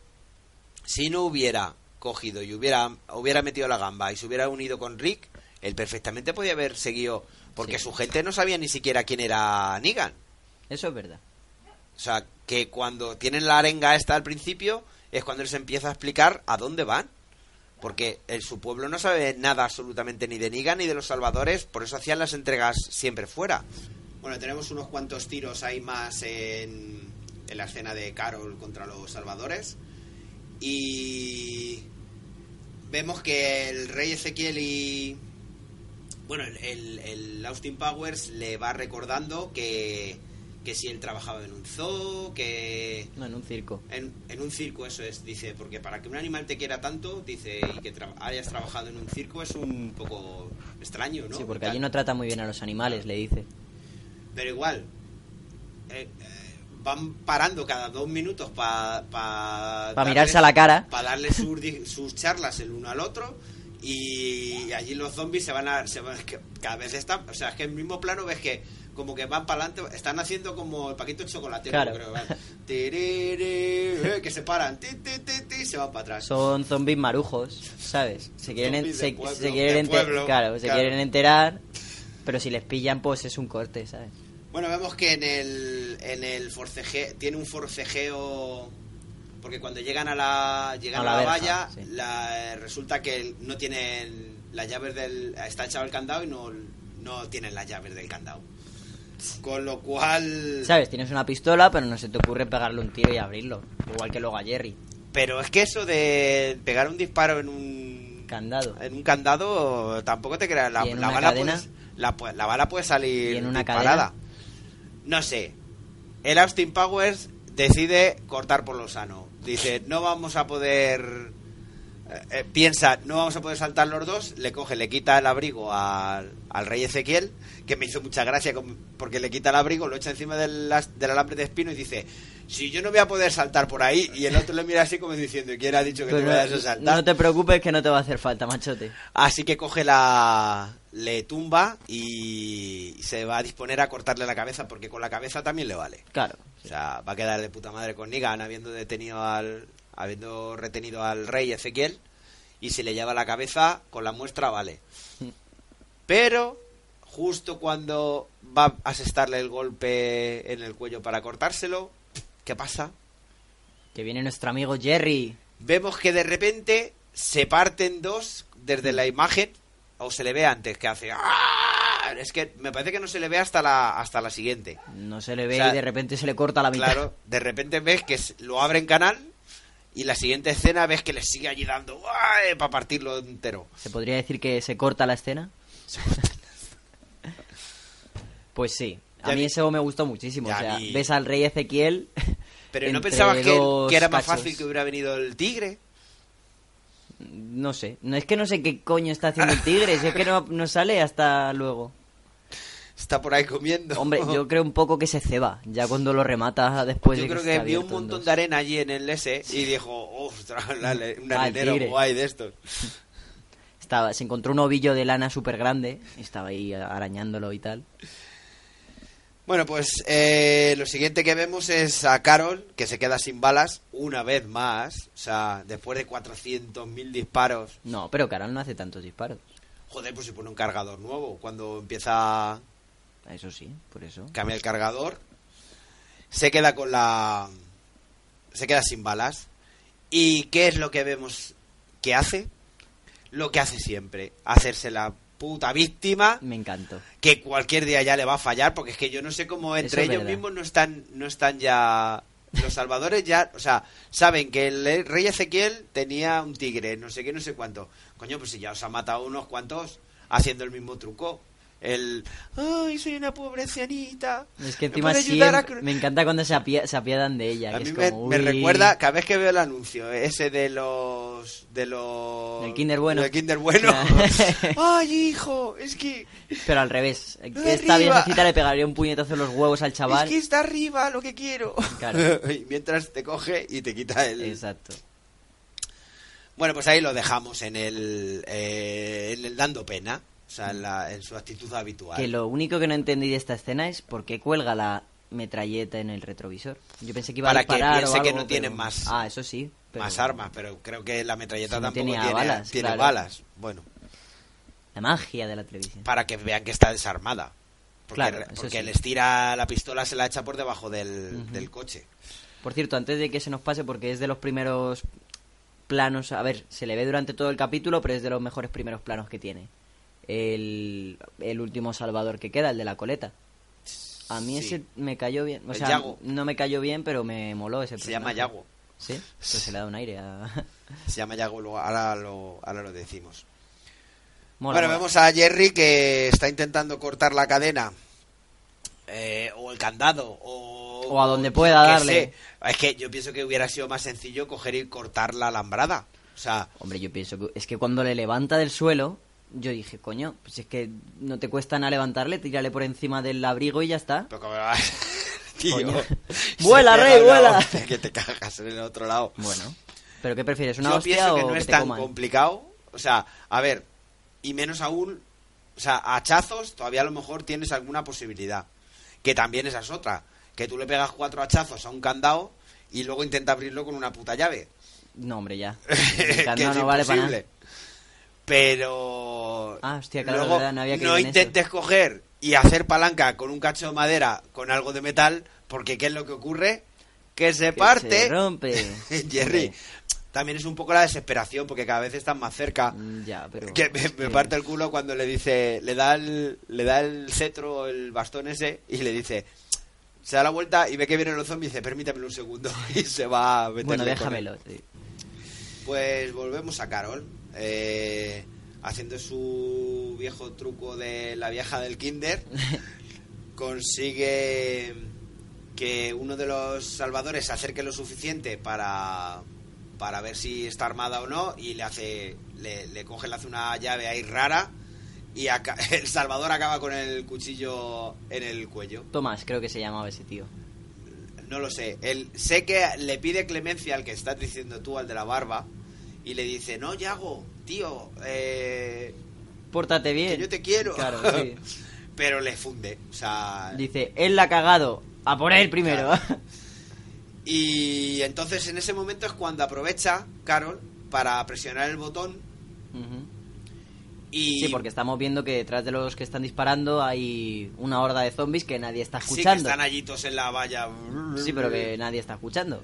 si no hubiera cogido y hubiera, hubiera metido la gamba y se hubiera unido con Rick, él perfectamente podía haber seguido. Porque Sí. su gente no sabía ni siquiera quién era Negan. Eso es verdad. O sea, que cuando tienen la arenga esta al principio, es cuando él se empieza a explicar a dónde van. Porque en su pueblo no sabe nada absolutamente ni de Negan ni de los salvadores, por eso hacían las entregas siempre fuera. Bueno, tenemos unos cuantos tiros ahí más en, en la escena de Carol contra los salvadores. Y vemos que el rey Ezequiel y... Bueno, el, el- Austin Powers le va recordando que, que si él trabajaba en un zoo, que... No, en un circo. En, en un circo eso es, dice, porque para que un animal te quiera tanto, dice, y que tra- hayas trabajado en un circo es un poco extraño, ¿no? Sí, porque allí no trata muy bien a los animales, le dice. Pero igual, eh, eh, van parando cada dos minutos para... Pa Pa mirarse a la cara. Para darle sus, sus charlas el uno al otro. Y allí los zombies se van a... Se van, cada vez están... O sea, es que en el mismo plano ves que como que van para adelante, están haciendo como el paquito de chocolate, Claro. creo. eh, que se paran, y se van para atrás. Son zombies marujos, ¿sabes? Se quieren, se, pueblo, se quieren pueblo, claro, se quieren enterar, pero si les pillan, pues es un corte, ¿sabes? Bueno, vemos que en el, en el forcejeo, tiene un forcejeo, porque cuando llegan a la, llegan A a la verja, valla, sí. la- resulta que no tienen las llaves del, está echado el candado y no, no tienen las llaves del candado. Con lo cual... ¿Sabes? Tienes una pistola, pero no se te ocurre pegarle un tiro y abrirlo. Igual que luego a Jerry. Pero es que eso de pegar un disparo en un... Candado. En un candado tampoco te creas. La, ¿Y en la bala cadena? puedes- la, bala puede salir ¿Y en una disparada. No sé. El Austin Powers decide cortar por lo sano. Dice, no vamos a poder... eh, eh, piensa, no vamos a poder saltar los dos. Le coge, le quita el abrigo al, al rey Ezequiel, que me hizo mucha gracia porque le quita el abrigo, lo echa encima del, del alambre de espino y dice, si yo no voy a poder saltar por ahí. Y el otro le mira así como diciendo, ¿quién ha dicho que Pues no vayas a saltar? no te preocupes que no te va a hacer falta, machote. Así que coge la. le tumba y se va a disponer a cortarle la cabeza porque con la cabeza también le vale. Claro. O sea, va a quedar de puta madre con Negan habiendo detenido al. habiendo retenido al rey Ezequiel. Y si le lleva la cabeza, con la muestra vale. Pero, justo cuando va a asestarle el golpe en el cuello para cortárselo, ¿qué pasa? Que viene nuestro amigo Jerry. vemos que de repente se parten dos desde la imagen o se le ve antes que hace ¡ah! es que me parece que no se le ve hasta la hasta la siguiente No se le ve O sea, y de repente se le corta la mitad. claro de repente ves que lo abre en canal y la siguiente escena ves que le sigue allí dando para partirlo entero ¿Se podría decir que se corta la escena? Pues sí. A Ya mí vi- eso me gustó muchísimo. Ya O sea, vi- ves al rey Ezequiel. pero no pensabas que, que era más cachos. fácil que hubiera venido el tigre No sé. No es que no sé qué coño está haciendo el tigre. Si es que no, no sale hasta luego. está por ahí comiendo Hombre, yo creo un poco que se ceba. Ya cuando lo remata después Yo de creo que, vio un montón de arena allí en el S y dijo, ostras, un Ah, arenero guay de estos. Estaba, se encontró un ovillo de lana súper grande. y Estaba ahí arañándolo y tal. Bueno, pues eh, lo siguiente que vemos es a Carol, que se queda sin balas una vez más. O sea, después de 400.000 disparos. No, pero Carol no hace tantos disparos. Joder, pues se pone un cargador nuevo. Cuando empieza a Eso sí, por eso. cambiar el cargador, se queda con la... Se queda sin balas. ¿Y qué es lo que vemos que hace? Lo que hace siempre. Hacerse la puta víctima Me encantó. que cualquier día ya le va a fallar, porque es que yo no sé cómo entre es ellos verdad. mismos no están, no están ya. Los salvadores ya, o sea, saben que el rey Ezequiel tenía un tigre, no sé qué, no sé cuánto. Coño, pues si ya os ha matado unos cuantos haciendo el mismo truco. El, ay, soy una pobre ancianita. Es que ¿me encima a cru-?" me encanta cuando se, apie- se apiadan de ella. A que mí es me, como, me recuerda, cada vez que veo el anuncio, ese de los. de los. Del Kinder Bueno. Del Kinder Bueno. Ay, hijo, es que. Pero al revés. Arriba. Esta viejecita le pegaría un puñetazo en los huevos al chaval. Es que está arriba lo que quiero. Claro. y mientras te coge y te quita el. Exacto. Bueno, pues ahí lo dejamos en el, eh, en el dando pena, o sea, en, la- en su actitud habitual. Que lo único que no entendí de esta escena es por qué cuelga la metralleta en el retrovisor. Yo pensé que iba Para a que disparar piense o que algo, no tienen pero- más- Ah, eso sí. pero Más armas, pero creo que la metralleta no tampoco tiene, balas, tiene claro. balas. Bueno, La magia de la televisión. para que vean que está desarmada. Porque, Claro, porque sí. les tira la pistola, se la echa por debajo del, del coche. Por cierto, antes de que se nos pase, porque es de los primeros planos, a ver, se le ve durante todo el capítulo, pero es de los mejores primeros planos que tiene. El, el último salvador que queda, el de la coleta. A mí Sí. ese me cayó bien. O El sea, Yago. no me cayó bien, pero me moló ese Se llama. Yago. Sí, pues se le da un aire a... Se llama Yago, ahora lo, ahora lo decimos. Mola, bueno, mola. vemos a Jerry que está intentando cortar la cadena. eh, o el candado. O, O a donde pueda darle. sé. Es que yo pienso que hubiera sido más sencillo coger y cortar la alambrada. O sea, Hombre, yo pienso que es que cuando le levanta del suelo, yo dije, coño, pues es que no te cuesta nada levantarle, tírale por encima del abrigo y ya está. pero como vas- Tío, Vuela, rey, vuela. Que te cagas en el otro lado. Bueno, ¿pero qué prefieres? ¿Una Yo hostia pienso o que no que es te tan coman? complicado. O sea, a ver, y menos aún, o sea, a hachazos todavía a lo mejor tienes alguna posibilidad. Que también esa es otra. Que tú le pegas cuatro hachazos a un candado y luego intenta abrirlo con una puta llave. No, hombre, ya. El candado no vale para nada. Pero Ah, hostia, claro, luego verdad, no había no caído en eso. intentes coger y hacer palanca con un cacho de madera con algo de metal, porque ¿qué es lo que ocurre? Que se Que parte. se rompe. Jerry, también es un poco la desesperación, porque cada vez están más cerca. mm, Ya, pero... Que me, parte el culo cuando le dice, le da el, le da el cetro, el bastón ese, y le dice, se da la vuelta y ve que vienen los zombies y dice, permítame un segundo, y se va a meterle Bueno, déjamelo. sí. Pues volvemos a Carol, eh, haciendo su viejo truco de la vieja del kinder, consigue que uno de los salvadores se acerque lo suficiente para, para ver si está armada o no y le hace le, le coge le hace una llave ahí rara y el salvador acaba con el cuchillo en el cuello Tomás, creo que se llamaba ese tío. no lo sé. Él, sé que le pide clemencia al que estás diciendo tú, al de la barba, y le dice, no, Yago, tío, eh, Pórtate bien. que yo te quiero. Claro, sí. Pero le funde, o sea... Dice, él la ha cagado. A por él primero. Y entonces en ese momento es cuando aprovecha Carol para presionar el botón y... Sí, porque estamos viendo que detrás de los que están disparando hay una horda de zombies que nadie está Sí, que escuchando. están allitos en la valla. Sí, pero que nadie está escuchando.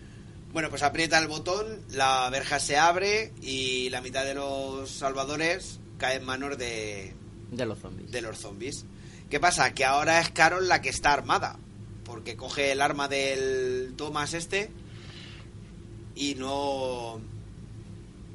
Bueno, pues aprieta el botón, la verja se abre y la mitad de los salvadores caen en manos de, De los zombies. de los zombies. ¿Qué pasa? Que ahora es Carol la que está armada. Porque coge el arma del Thomas este y no...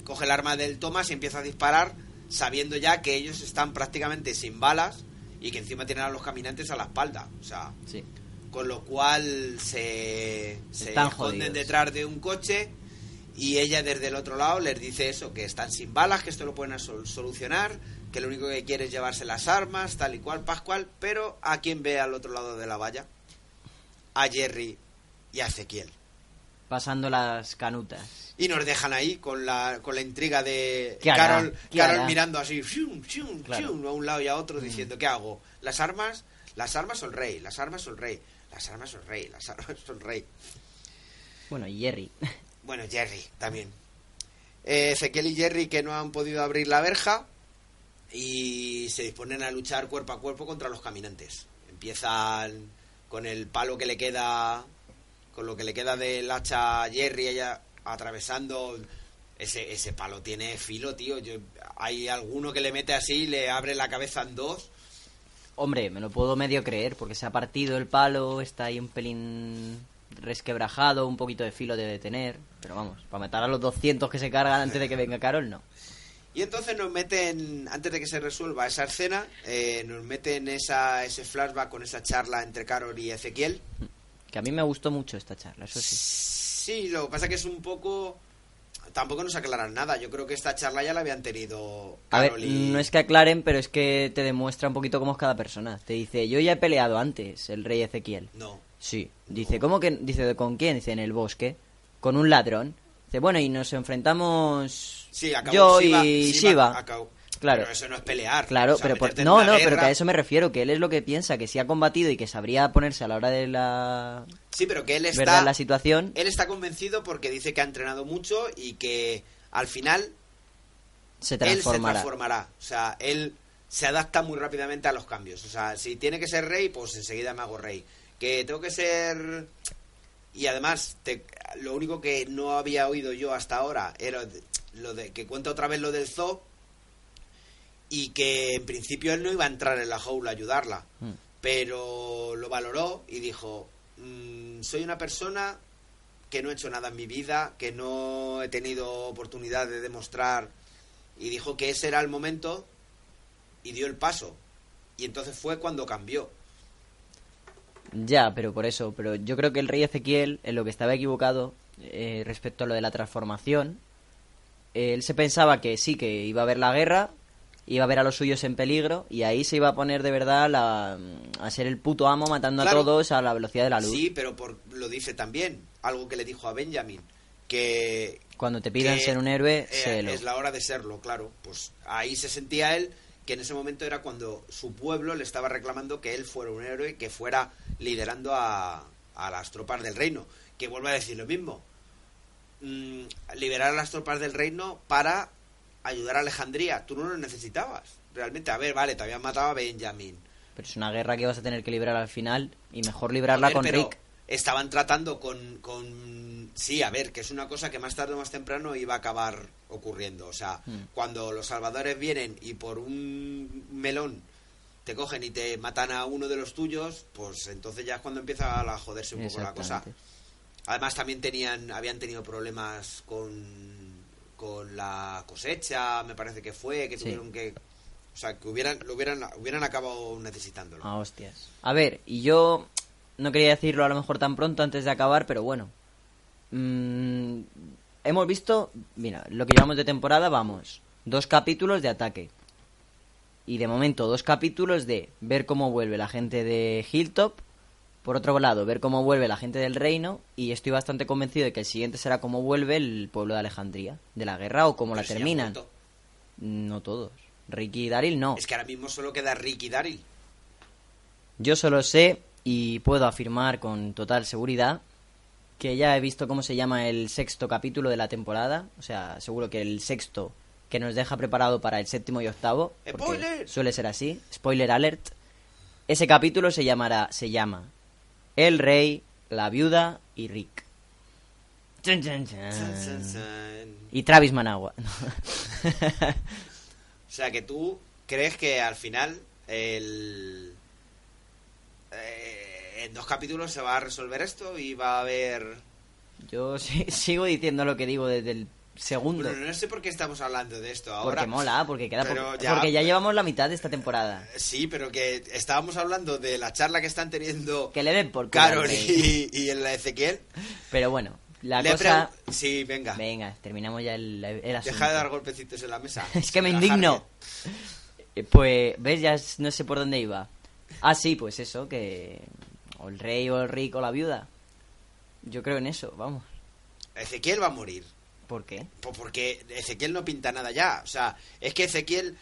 Coge el arma del Thomas y empieza a disparar sabiendo ya que ellos están prácticamente sin balas y que encima tienen a los caminantes a la espalda. O sea, Sí. Con lo cual se, esconden jodidos. detrás de un coche y ella desde el otro lado les dice eso, que están sin balas, que esto lo pueden sol- solucionar, que lo único que quiere es llevarse las armas, tal y cual, Pascual, pero ¿a quién ve al otro lado de la valla? A Jerry y a Ezequiel. Pasando las canutas. Y nos dejan ahí con la, con la intriga de. Carol, ¿Qué Carol mirando así, Claro. fium, a un lado y a otro, diciendo, ¿qué hago? Las armas, las armas son rey, las armas son rey, las armas son rey, las armas son rey. Bueno, y Jerry. Bueno, Jerry también. Eh, Ezequiel y Jerry que no han podido abrir la verja y se disponen a luchar cuerpo a cuerpo contra los caminantes. Empiezan con el palo que le queda, con lo que le queda del hacha a Jerry, ella atravesando. Ese, ese palo tiene filo, tío. Yo, hay alguno que le mete así y le abre la cabeza en dos. Hombre, me lo puedo medio creer, porque se ha partido el palo, está ahí un pelín resquebrajado, un poquito de filo debe tener. Pero vamos, para matar a los 200 que se cargan antes de que venga Carol, no. Y entonces nos meten, antes de que se resuelva esa escena, eh, nos meten esa, ese flashback con esa charla entre Carol y Ezequiel. Que a mí me gustó mucho esta charla, eso sí. Sí, lo que pasa que es un poco... Tampoco nos aclaran nada. Yo creo que esta charla ya la habían tenido A ver, Carol y... no es que aclaren, pero es que te demuestra un poquito cómo es cada persona. Te dice, yo ya he peleado antes, el rey Ezequiel. No. Sí. Dice, ¿cómo que? Dice, ¿con quién? Dice, en el bosque. Con un ladrón. Dice, bueno, y nos enfrentamos Sí, acabó yo y Shiva. Claro. Pero eso no es pelear. Claro, O sea, pero por- no, no, pero que a eso me refiero, que él es lo que piensa, que si ha combatido y que sabría ponerse a la hora de la Sí, pero que él está... verdad la situación. Él está convencido porque dice que ha entrenado mucho y que al final se él se transformará. transformará. O sea, él se adapta muy rápidamente a los cambios. O sea, si tiene que ser rey, pues enseguida me hago rey. Que tengo que ser... Y además, te- lo único que no había oído yo hasta ahora era lo de que cuenta otra vez lo del zoo y que en principio él no iba a entrar en la jaula a ayudarla. Mm. Pero lo valoró y dijo, "Mm, soy una persona que no he hecho nada en mi vida, que no he tenido oportunidad de demostrar y dijo que ese era el momento y dio el paso. Y entonces fue cuando cambió. Ya, pero por eso, pero yo creo que el rey Ezequiel, en lo que estaba equivocado eh, respecto a lo de la transformación, él se pensaba que sí, que iba a haber la guerra, iba a ver a los suyos en peligro y ahí se iba a poner de verdad la- a ser el puto amo matando Claro. a todos a la velocidad de la luz. Sí, pero por, lo dice también, algo que le dijo a Benjamin, que... Cuando te pidan que, ser un héroe, eh. Es la hora de serlo, claro. Pues ahí se sentía él que en ese momento era cuando su pueblo le estaba reclamando que él fuera un héroe, que fuera liderando a, a las tropas del reino. Que vuelva a decir lo mismo. Mm, liberar a las tropas del reino para ayudar a Alejandría. Tú no lo necesitabas. Realmente, a ver, vale, te habían matado a Benjamin. Pero es una guerra que vas a tener que librar al final y mejor librarla con Rick. Estaban tratando con, con... Sí, a ver, que es una cosa que más tarde o más temprano iba a acabar ocurriendo. O sea, Hmm. cuando los salvadores vienen y por un melón te cogen y te matan a uno de los tuyos, pues entonces ya es cuando empieza a joderse un poco la cosa. Además también tenían, habían tenido problemas con, con la cosecha, me parece que fue, que Sí. tuvieron que... O sea, que hubieran, lo hubieran, hubieran acabado necesitándolo. Ah, hostias. A ver, y yo no quería decirlo a lo mejor tan pronto antes de acabar, pero bueno. Mm, hemos visto, mira, lo que llevamos de temporada, vamos, dos capítulos de ataque. Y de momento dos capítulos de ver cómo vuelve la gente de Hilltop. Por otro lado, ver cómo vuelve la gente del reino. Y estoy bastante convencido de que el siguiente será cómo vuelve el pueblo de Alejandría. De la guerra o cómo Pero la si terminan. No todos. Ricky y Daryl no. Es que ahora mismo solo queda Rick y Daryl. Yo solo sé y puedo afirmar con total seguridad que ya he visto cómo se llama el sexto capítulo de la temporada. O sea, seguro que el sexto que nos deja preparado para el séptimo y octavo. ¡Spoiler! Suele ser así. Spoiler alert. Ese capítulo se llamará, se llama El Rey, la Viuda y Rick. Y Travis Managua. O sea que tú crees que al final el eh, en dos capítulos se va a resolver esto y va a haber Yo sí- sigo diciendo lo que digo desde el segundo. bueno, no sé por qué estamos hablando de esto ahora. Porque mola, porque queda poco- ya- porque ya llevamos la mitad de esta temporada. Sí, pero que estábamos hablando de la charla que están teniendo Que le den por Carol y, y el Ezequiel. Pero bueno, la Le cosa... Sí, venga. Venga, terminamos ya el, el asunto. Deja de dar golpecitos en la mesa. Es que me indigno. Eh, Pues, ¿ves? Ya no sé por dónde iba. Ah, sí, pues eso, que... O el rey o el rico o la viuda. Yo creo en eso, vamos. Ezequiel va a morir. ¿Por qué? Pues porque Ezequiel no pinta nada ya. O sea, es que Ezequiel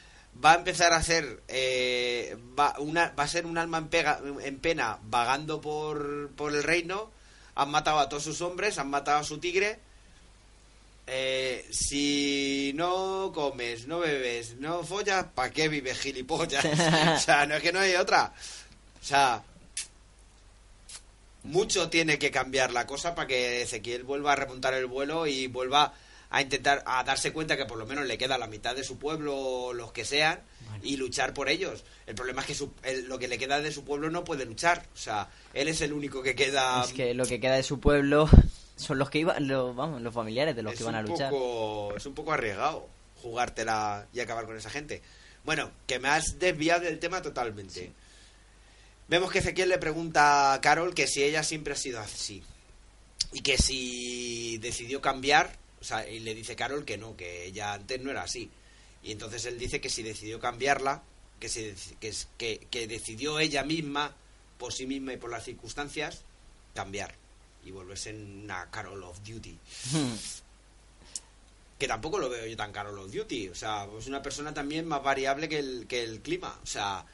va a empezar a ser. eh, va, una, va a ser un alma en, pega- en pena vagando por, por el reino. Han matado a todos sus hombres, han matado a su tigre. Eh, si no comes, no bebes, no follas, ¿para qué vives gilipollas? o sea, no es que no hay otra. O sea, mucho tiene que cambiar la cosa para que Ezequiel vuelva a repuntar el vuelo y vuelva a intentar a darse cuenta que por lo menos le queda la mitad de su pueblo o los que sean y luchar por ellos. El problema es que su- el- lo que le queda de su pueblo no puede luchar. O sea, él es el único que queda. Es que lo que queda de su pueblo son los que iban, los, vamos, los familiares de los es que iban a un luchar. poco- es un poco arriesgado jugártela y acabar con esa gente. Bueno, que me has desviado del tema totalmente. Vemos que Ezequiel le pregunta a Carol que si ella siempre ha sido así. Y que si decidió cambiar, o sea, y le dice Carol que no, que ella antes no era así. Y entonces él dice que si decidió cambiarla, que, si, que, que, que decidió ella misma, por sí misma y por las circunstancias, cambiar. Y volverse en una Carol of Duty. que tampoco lo veo yo tan caro los Duty. O sea, es una persona también más variable que el, que el clima. O sea,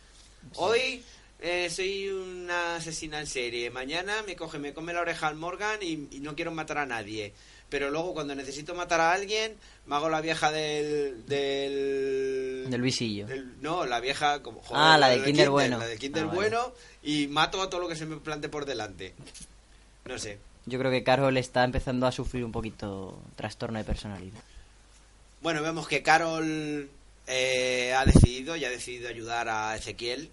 hoy eh, soy una asesina en serie, mañana me coge, me come la oreja al Morgan y, y no quiero matar a nadie. Pero luego cuando necesito matar a alguien, me hago la vieja del... Del, Del visillo. del- no, la vieja como... Ah, la del de Kinder bueno. La del Kinder Ah, vale. bueno y mato a todo lo que se me plante por delante. No sé. Yo creo que Carol está empezando a sufrir un poquito trastorno de personalidad. Bueno, vemos que Carol eh, ha decidido y ha decidido ayudar a Ezequiel.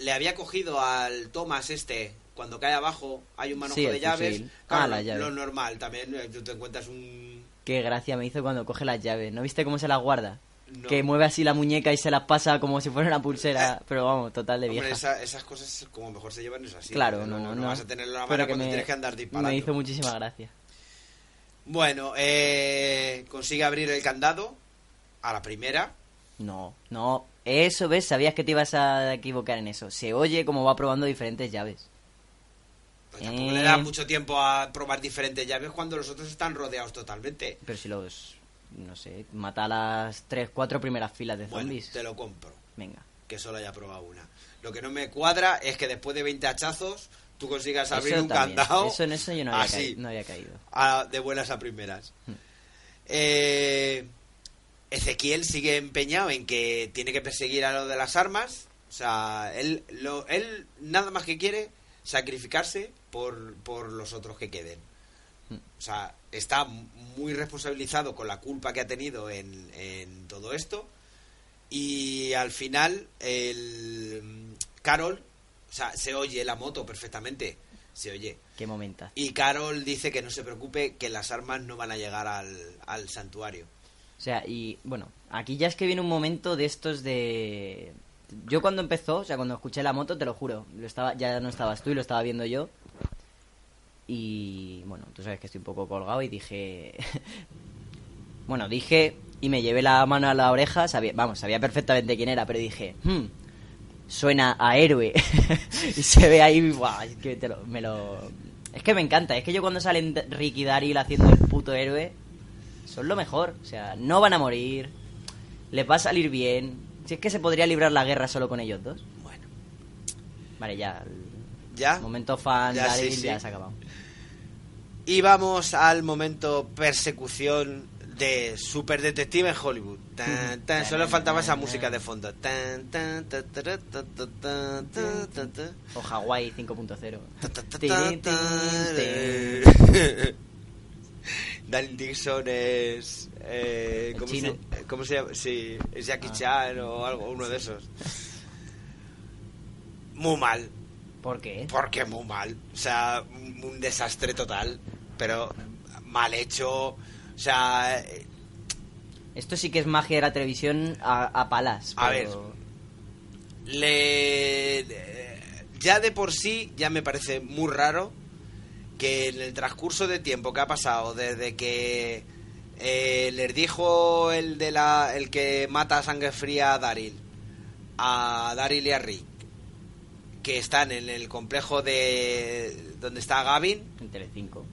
Le había cogido al Thomas este, cuando cae abajo, hay un manojo Sí, de llaves. Claro, Ah, la llave. Lo normal también, eh, tú te encuentras un... Qué gracia me hizo cuando coge las llaves. ¿No viste cómo se las guarda? No. Que mueve así la muñeca y se las pasa como si fuera una pulsera. Pero vamos, total de Hombre, vieja. esa- esas cosas como mejor se llevan es así. claro, porque no, no, no. vas a tener la Pero mano cuando me- tienes que andar disparando. Me hizo muchísima gracia. Bueno, eh, consigue abrir el candado a la primera. No, no. Eso, ¿ves? Sabías que te ibas a equivocar en eso. Se oye como va probando diferentes llaves. Pues tampoco Eh. le da mucho tiempo a probar diferentes llaves cuando los otros están rodeados totalmente. Pero si los... No sé, mata a las tres, cuatro primeras filas de Bueno, zombies. te lo compro. Venga. que solo haya probado una. Lo que no me cuadra es que después de 20 hachazos tú consigas abrir Eso un también. candado Eso en eso yo no había, así, caído, no había caído. a- de buenas a primeras. Hmm. Eh, Ezequiel sigue empeñado en que tiene que perseguir a lo de las armas. O sea, él, lo, él nada más que quiere sacrificarse por, por los otros que queden. O sea, está muy responsabilizado con la culpa que ha tenido en, en todo esto. Y al final, el Carol, o sea, se oye la moto perfectamente. Se oye. Qué momenta. Y Carol dice que no se preocupe, que las armas no van a llegar al, al santuario. O sea, y bueno, aquí ya es que viene un momento de estos de... Yo cuando empezó, o sea, cuando escuché la moto, te lo juro, lo estaba, ya no estabas tú y lo estaba viendo yo. Y bueno, tú sabes que estoy un poco colgado y dije... bueno, dije y me llevé la mano a la oreja, sabía, vamos, sabía perfectamente quién era, pero dije, "Hmm, suena a héroe. y se ve ahí, buah, es que te lo- me lo... Es que me encanta, es que yo cuando salen Ricky Daryl haciendo el puto héroe, son lo mejor. O sea, no van a morir, les va a salir bien. Si es que se podría librar la guerra solo con ellos dos. Bueno, Vale, ya. ¿ya? Momento fan, Ya, Daryl, sí, sí. ya se ha acabado. Y vamos al momento persecución de Super Detective en Hollywood. Tan, tan, solo faltaba esa música de fondo. Tan, tan. O Hawaii 5.0. Daryl Dixon es. Eh, ¿cómo. Se, ¿Cómo se llama? Sí, es Jackie Ah. Chan o algo, uno de esos. Muy mal, ¿Por qué? porque muy mal. O sea, un, desastre total, pero mal hecho. O sea, eh, Esto sí que es magia de la televisión a, a palas. A pero- le eh, ya de por sí ya me parece muy raro que en el transcurso de tiempo que ha pasado desde que eh, les dijo el de la el que mata a sangre fría a Daryl a Daryl y a Rick que están en el complejo de donde está Gavin En Telecinco.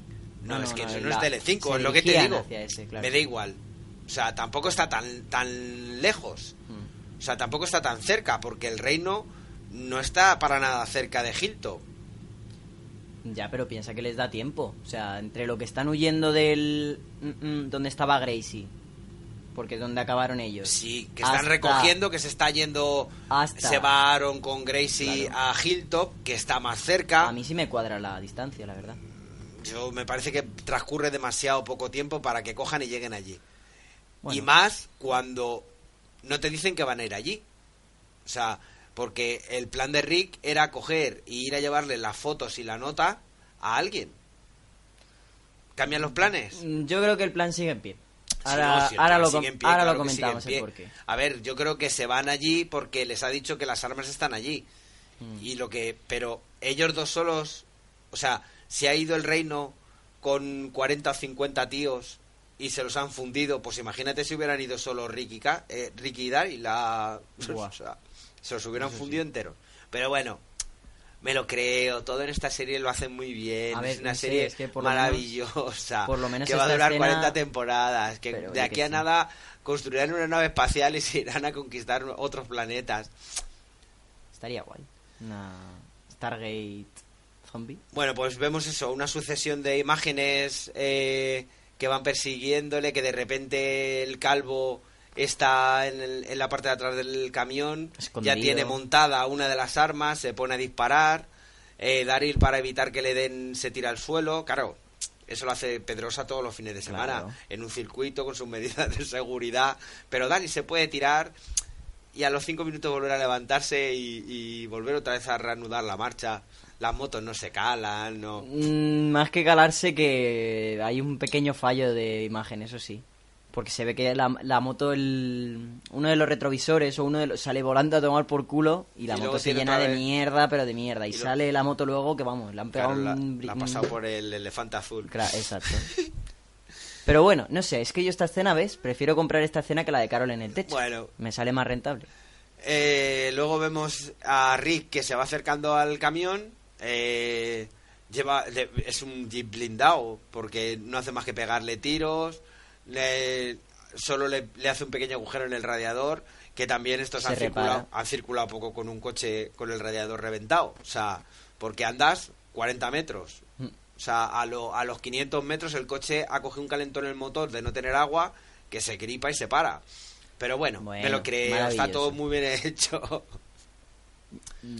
no, es que eso en no es Telecinco, es lo que te digo. hacia ese, claro. Me da igual. O sea, tampoco está tan, tan lejos. Mm. O sea, tampoco está tan cerca, porque el reino no está para nada cerca de Hilton. Ya, pero piensa que les da tiempo. O sea, entre lo que están huyendo del... mm, mm, donde estaba Gracie. Porque es donde acabaron ellos. Sí, que están Hasta- recogiendo, que se está yendo. Hasta- Se va Aaron con Gracie Claro. a Hilltop, que está más cerca. A mí sí me cuadra la distancia, la verdad. Yo me parece que transcurre demasiado poco tiempo para que cojan y lleguen allí. Bueno. Y más cuando no te dicen que van a ir allí. O sea, porque el plan de Rick era coger y ir a llevarle las fotos y la nota a alguien. ¿Cambian los planes? Mm, Yo creo que el plan sigue en pie. Sí, Ahora, no, lo, sigue com- en pie, ahora claro lo comentamos el pie. porqué. A ver, yo creo que se van allí porque les ha dicho que las armas están allí. Mm. Y lo que. Pero ellos dos solos. O sea, si ha ido el reino con 40 o 50 tíos y se los han fundido, pues imagínate si hubieran ido solo Ricky, eh, Ricky y Dar y la. Buah. o sea, se los hubieran fundido enteros. Pero bueno, Me lo creo, todo en esta serie lo hacen muy bien. A ver, es una no sé, serie es que por lo menos- maravillosa. por lo menos que va a durar escena- 40 temporadas. Que Pero de aquí que a sí. nada construirán una nave espacial y se irán a conquistar otros planetas. Estaría guay. Una Stargate zombie. Bueno, pues vemos eso, una sucesión de imágenes eh, que van persiguiéndole, que de repente el calvo está en, el- en la parte de atrás del camión, Escondido. ya tiene montada una de las armas, se pone a disparar, eh, Daryl para evitar que le den se tira al suelo, claro. Eso lo hace Pedrosa todos los fines de semana, Claro. en un circuito con sus medidas de seguridad. Pero Daryl se puede tirar y a los cinco minutos volver a levantarse y, y volver otra vez a reanudar la marcha. Las motos no se calan, no. Mm, más que calarse que hay un pequeño fallo de imagen, eso sí. Porque se ve que la, la moto, el, uno de los retrovisores o uno de los, sale volando a tomar por culo y la Y moto se llena de mierda, pero de mierda. Y, sale la moto luego que vamos, le han pegado Claro, la, un... la ha pasado por el elefante azul. Cra- Exacto. Pero bueno, no sé, es que yo esta escena, ¿ves? Prefiero comprar esta escena que la de Carol en el techo. Bueno. Me sale más rentable. Eh, luego vemos a Rick que se va acercando al camión. eh, lleva le- es un jeep blindado porque no hace más que pegarle tiros. Le, solo le, le hace un pequeño agujero en el radiador. Que también estos han circulado, han circulado poco con un coche con el radiador reventado. O sea, porque andas 40 metros. Mm. O sea, a, lo- a los 500 metros el coche ha cogido un calentón en el motor de no tener agua que se gripa y se para. Pero bueno, me Bueno, lo creo, está todo muy bien hecho.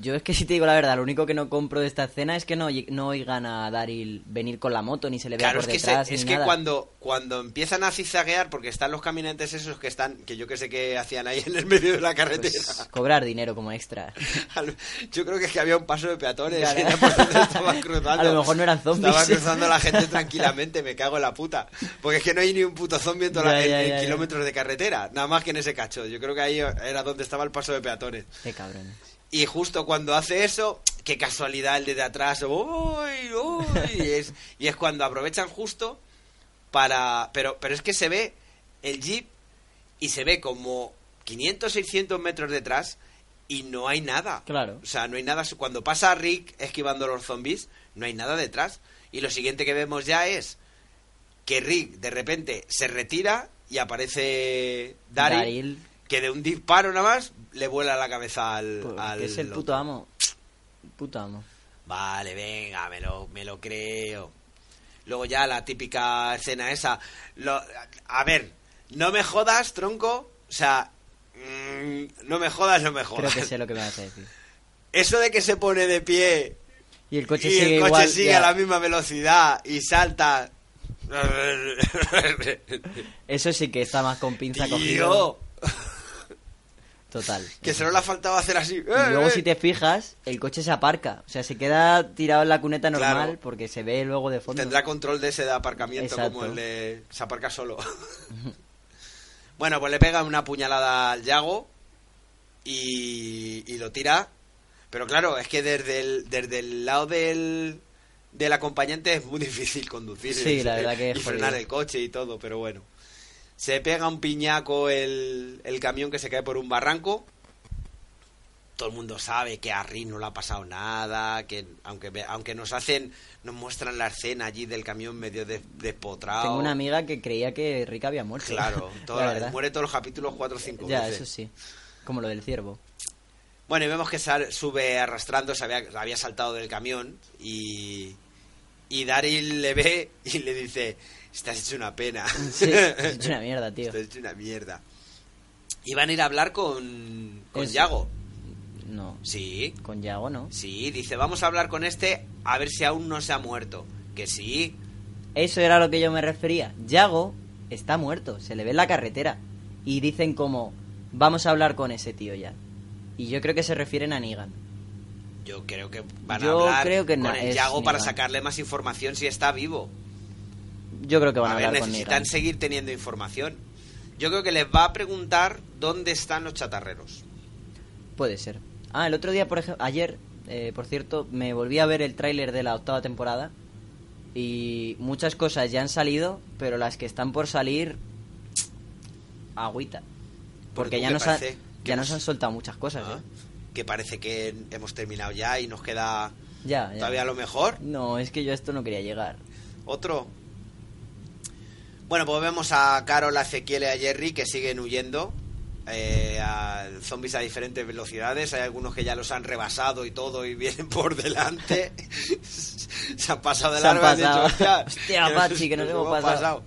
Yo es que si te digo la verdad, lo único que no compro de esta escena es que no, no oigan a Daryl venir con la moto, ni se le vea Claro, por es que, se- es ni que nada. cuando, cuando empiezan a cizaguear, porque están los caminantes esos que están, que yo que sé que hacían ahí en el medio de la carretera. Pues, cobrar dinero como extra. Yo creo que es que había un paso de peatones Claro. era por donde estaban cruzando. A lo mejor no eran zombies. Estaba cruzando la gente tranquilamente, me cago en la puta. Porque es que no hay ni un puto zombie en, toda la- Ya, en- ya, kilómetros de carretera, nada más que en ese cacho. Yo creo que ahí era donde estaba el paso de peatones. Qué cabrón. Y justo cuando hace eso, qué casualidad el de atrás, ¡uy, uy! Y es, y es cuando aprovechan justo para... Pero, pero es que se ve el jeep y se ve como 500, 600 metros detrás y no hay nada. Claro. O sea, no hay nada. Cuando pasa Rick esquivando los zombies, no hay nada detrás. Y lo siguiente que vemos ya es que Rick de repente se retira y aparece Daryl, Daryl, que de un disparo nada más le vuela la cabeza al... pues, al es el puto amo. Puto amo. Vale, venga, me lo, me lo creo. Luego ya la típica escena esa. Lo, a ver, no me jodas, tronco. O sea, mm, no me jodas, no me Creo jodas. que sé lo que me vas a decir. Eso de que se pone de pie Y el coche y sigue el coche igual, sigue a la misma velocidad y salta. Eso sí que está más con pinza cogido. Total. que solo le ha faltado hacer así. Y luego Eh, si te fijas, el coche se aparca. O sea, se queda tirado en la cuneta normal Claro. porque se ve luego de fondo. Tendrá control de ese de aparcamiento Exacto. como el de... Se aparca solo. bueno, pues le pega una puñalada al Yago y, y lo tira. Pero claro, es que desde el, desde el lado del, del acompañante es muy difícil conducir. Sí, la verdad que es Y frenar el coche y todo, pero bueno. Se pega un piñaco el, el camión que se cae por un barranco. Todo el mundo sabe que a Rick no le ha pasado nada, que aunque aunque nos hacen, nos muestran la escena allí del camión medio des- despotrado. Tengo una amiga que creía que Rick había muerto. Claro, La toda- verdad. muere todos los capítulos 4 o 5 Ya, veces. eso sí. Como lo del ciervo. Bueno, y vemos que sal- sube arrastrando, se había, había saltado del camión y, y Daryl le ve y le dice, estás hecho una pena. Sí, es hecho una mierda, tío. Estás hecho una mierda. Y van a ir a hablar con, con Yago. No. Sí, Con Yago, ¿no? sí, dice, vamos a hablar con este a ver si aún no se ha muerto. Que sí, Eso era a lo que yo me refería. Yago está muerto, se le ve en la carretera. Y dicen como, vamos a hablar con ese tío ya. Y yo creo que se refieren a Negan. yo creo que van Yo a hablar creo que con el Yago para Negan. sacarle más información si está vivo. Yo creo que van a, a ver, hablar con necesitan Negan. seguir teniendo información. Yo creo que les va a preguntar dónde están los chatarreros. Puede ser. Ah, el otro día, por ejemplo, ayer, eh, por cierto, me volví a ver el tráiler de la octava temporada y muchas cosas ya han salido, pero las que están por salir, agüita. Porque ¿tú ya nos? ¿Qué ya nos han soltado muchas cosas. Ah. ¿eh? que parece que hemos terminado ya y nos queda Ya, ya. todavía lo mejor. No, es que yo a esto no quería llegar. Otro. Bueno, pues vemos a Carol, a Ezequiel y a Jerry que siguen huyendo. eh, a zombies a diferentes velocidades. Hay algunos que ya los han rebasado y todo y vienen por delante. Se han pasado de han largo. han pasado. dicho, "Hostia, Hostia, Pachi, que nos hemos pasado".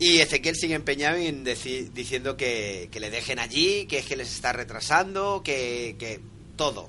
Y Ezequiel sigue empeñado en deci- diciendo que, que le dejen allí, que es que les está retrasando, que, que todo.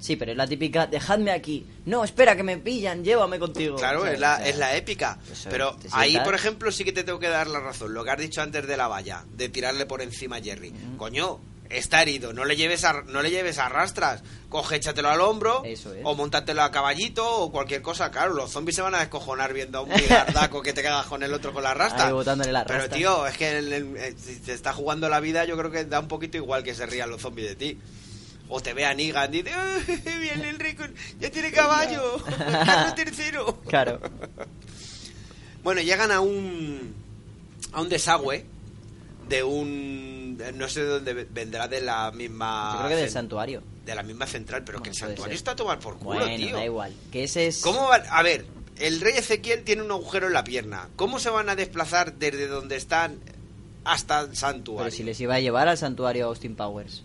Sí, pero es la típica, dejadme aquí. No, espera, que me pillan, llévame contigo. Claro, es la, es la épica. eso, Pero ahí, por ejemplo, sí que te tengo que dar la razón. Lo que has dicho antes de la valla, de tirarle por encima a Jerry. Coño, está herido, no le lleves a, no le lleves a rastras. Coge, échatelo al hombro, Eso es. o montátelo a caballito, o cualquier cosa. Claro, los zombies se van a descojonar viendo a un bigardaco que te cagas con el otro con la rasta. Ahí botándole la Pero rasta. tío, es que el- el- si te está jugando la vida, yo creo que da un poquito igual que se rían los zombies de ti. O te vean y digan, dice, "Eh, viene el rico, ya tiene caballo, carro tercero. Claro. Bueno, llegan a un a un desagüe de un no sé de dónde vendrá de la misma Yo creo que del santuario. de la misma central, pero que el santuario está a tomar por culo, Bueno, tío. da igual. Que ese es... ¿Cómo van? A ver, el rey Ezequiel tiene un agujero en la pierna. ¿Cómo se van a desplazar desde donde están hasta el santuario? Pero si les iba a llevar al santuario Austin Powers.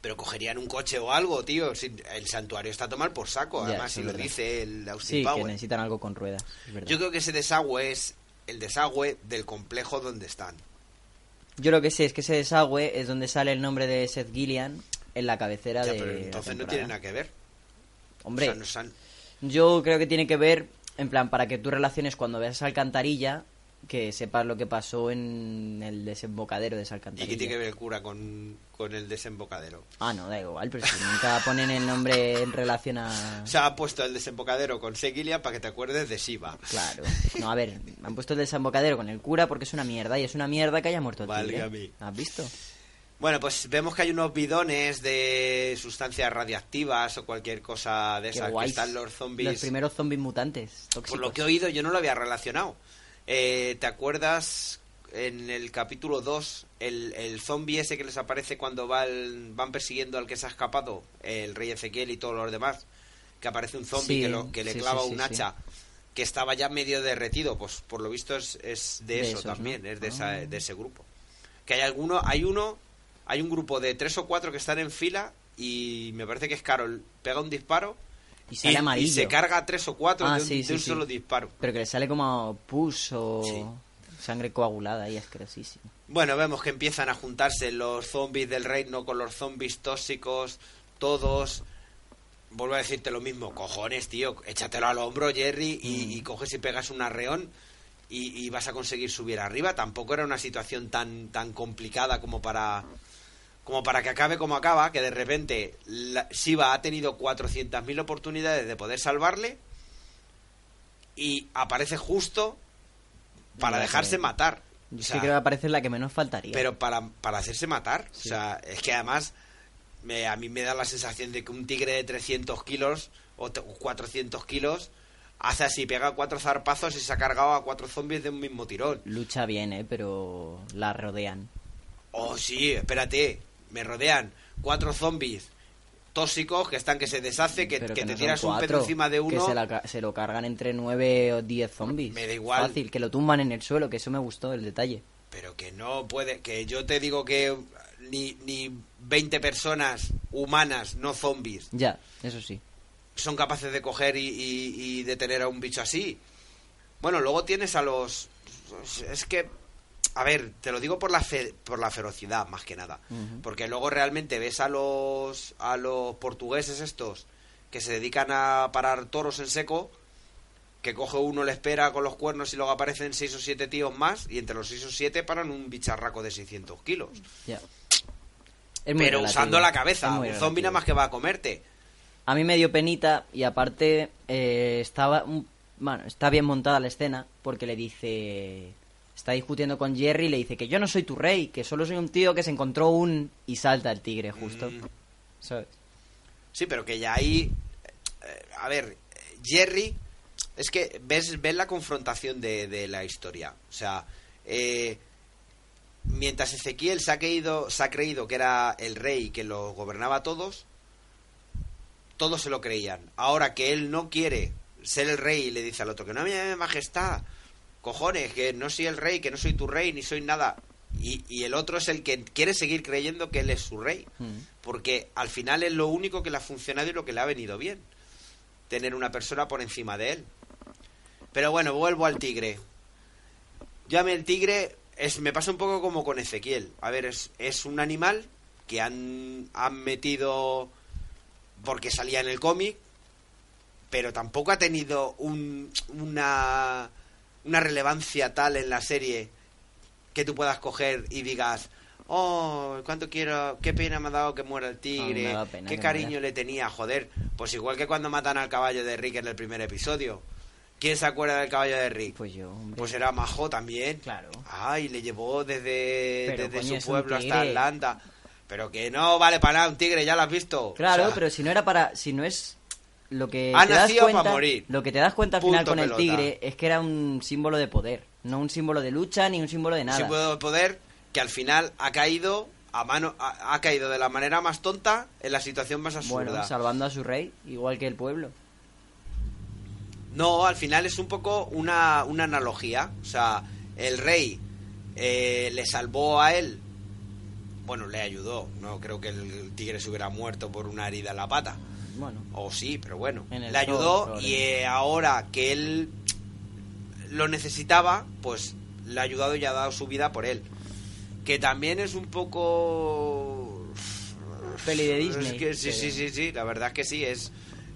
Pero cogerían un coche o algo, tío. El santuario está a tomar por saco. Además, si lo verdad. dice el Austin Sí, que necesitan algo con ruedas. es. Yo creo que ese desagüe es el desagüe del complejo donde están. Yo lo que sé es que ese desagüe es donde sale el nombre de Seth Gillian en la cabecera Ya, de. pero la entonces no tiene nada que ver. Hombre, O sea, nos han- yo creo que tiene que ver, en plan, para que tú relaciones cuando veas esa alcantarilla, que sepas lo que pasó en el desembocadero de esa ¿Y qué tiene que ver el cura con, con el desembocadero? Ah, no, da igual, pero si nunca ponen el nombre en relación a. Se ha puesto el desembocadero con Seguilia para que te acuerdes de Shiva. Claro. No, a ver, han puesto el desembocadero con el cura porque es una mierda y es una mierda que haya muerto el tigre. Válgame. ¿Has visto? Bueno, pues vemos que hay unos bidones de sustancias radiactivas o cualquier cosa de esas que están los zombies. Los primeros zombies mutantes. Tóxicos. Por lo que he oído, yo no lo había relacionado. Eh, ¿Te acuerdas en el capítulo 2 el, el zombie ese que les aparece cuando va el- van persiguiendo al que se ha escapado? El rey Ezequiel y todos los demás. Que aparece un zombie Sí, que, lo- que le sí, clava sí, un hacha. Que estaba ya medio derretido. Pues por lo visto es, es de, De eso esos, ¿no? también, es de, Ah. esa- de ese grupo. Que hay alguno, hay uno, hay un grupo de tres o cuatro que están en fila y me parece que es Carol. Pega un disparo Y sale amarillo. se carga tres o cuatro Ah, de un, sí, de sí, un sí. solo disparo. Pero que le sale como pus o sangre coagulada y asquerosísimo. Bueno, vemos que empiezan a juntarse los zombies del reino con los zombies tóxicos, todos. Vuelvo a decirte lo mismo, cojones, tío, échatelo al hombro, Jerry, y, Mm. y coges y pegas un arreón y, y vas a conseguir subir arriba. Tampoco era una situación tan, tan complicada como para como para que acabe como acaba, que de repente la, Shiva ha tenido 400.000 oportunidades de poder salvarle y aparece justo para dejarse matar. Yo O sea, que creo que aparece la que menos faltaría. pero para, para hacerse matar. Sí. O sea, es que además me, a mí me da la sensación de que un tigre de 300 kilos o te- 400 kilos hace así, pega cuatro zarpazos y se ha cargado a cuatro zombies de un mismo tirón. Lucha bien, ¿eh? Pero la rodean. Oh, sí, espérate, me rodean cuatro zombies tóxicos que están que se deshace, que, que no te tiras un pedo encima de Que uno. se, la ca- se lo cargan entre 9 o 10 zombies. Me da igual. Fácil, que lo tumban en el suelo, que eso me gustó, el detalle. Pero que no puede, que yo te digo que ni, ni 20 personas humanas, no zombies, Ya, eso sí. son capaces de coger y, y- y detener a un bicho así. Bueno, luego tienes a los... Es que... A ver, te lo digo por la, fe- por la ferocidad, más que nada. Porque luego realmente ves a los, a los portugueses estos que se dedican a parar toros en seco, que coge uno, le espera con los cuernos y luego aparecen seis o siete tíos más, y entre los seis o siete paran un bicharraco de 600 kilos. Pero relativo, usando la cabeza, un zombie nada más que va a comerte. A mí me dio penita y aparte eh, estaba... un- Bueno, está bien montada la escena porque le dice... Está discutiendo con Jerry y le dice que yo no soy tu rey, que solo soy un tío que se encontró un... Y salta el tigre justo. Mm. ¿Sabes? Sí, pero que ya ahí. eh, a ver, Jerry. Es que ves, ves la confrontación de, de la historia. O sea, eh, mientras Ezequiel se ha, creído, se ha creído que era el rey que lo gobernaba a todos, todos se lo creían. Ahora que él no quiere ser el rey y le dice al otro que no, mi majestad, cojones, que no soy el rey, que no soy tu rey, ni soy nada. Y, y el otro es el que quiere seguir creyendo que él es su rey. Mm. Porque al final es lo único que le ha funcionado y lo que le ha venido bien. Tener una persona por encima de él. Pero bueno, vuelvo al tigre. Yo a mí el tigre es, me pasa un poco como con Ezequiel. A ver, es, es un animal que han, han metido porque salía en el cómic, pero tampoco ha tenido un, una, una relevancia tal en la serie que tú puedas coger y digas, oh, cuánto quiero, qué pena me ha dado que muera el tigre, qué cariño le tenía, joder. Pues igual que cuando matan al caballo de Rick en el primer episodio. ¿Quién se acuerda del caballo de Rick? Pues yo, hombre. Pues era majo también. Claro. Ay, le llevó desde, Pero, desde coño, su pueblo hasta. Atlanta. Pero que no vale para nada un tigre, ya lo has visto. Claro, O sea, pero si no era para. Si no es. Lo que Ha te das cuenta, morir. Lo que te das cuenta al final con el tigre es que era un símbolo de poder. No un símbolo de lucha ni un símbolo de un nada. símbolo de poder que al final ha caído a mano ha, ha caído de la manera más tonta en la situación más absurda. Bueno, salvando a su rey, igual que el pueblo. No, al final es un poco una, una analogía. O sea, el rey eh, le salvó a él. Bueno, le ayudó. No creo que el tigre se hubiera muerto por una herida en la pata. Bueno, O sí, pero bueno. Le ayudó y eh, ahora que él lo necesitaba, pues le ha ayudado y ha dado su vida por él. Que también es un poco... Peli de Es Disney, que sí, sí, sí, sí, la verdad es que sí, es,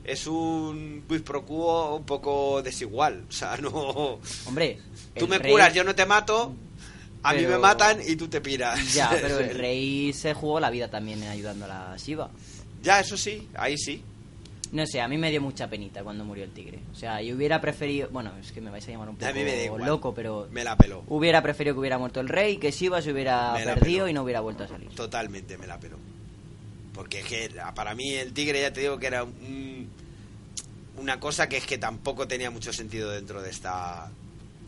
es un quid pro quo un poco desigual. O sea, no... hombre. Tú me rey- curas, yo no te mato, a mí me matan y tú te piras. Ya, pero el rey se jugó la vida también ayudando a la Shiva. Ya, eso sí, ahí sí. No sé, a mí me dio mucha penita cuando murió el tigre. O sea, yo hubiera preferido. Bueno, es que me vais a llamar un poco A mí me loco, pero. Me la peló. Hubiera preferido que hubiera muerto el rey, que Shiva se hubiera perdido peló. y no hubiera vuelto a salir. Totalmente me la peló. Porque es que para mí el tigre ya te digo que era un- una cosa que es que tampoco tenía mucho sentido dentro de esta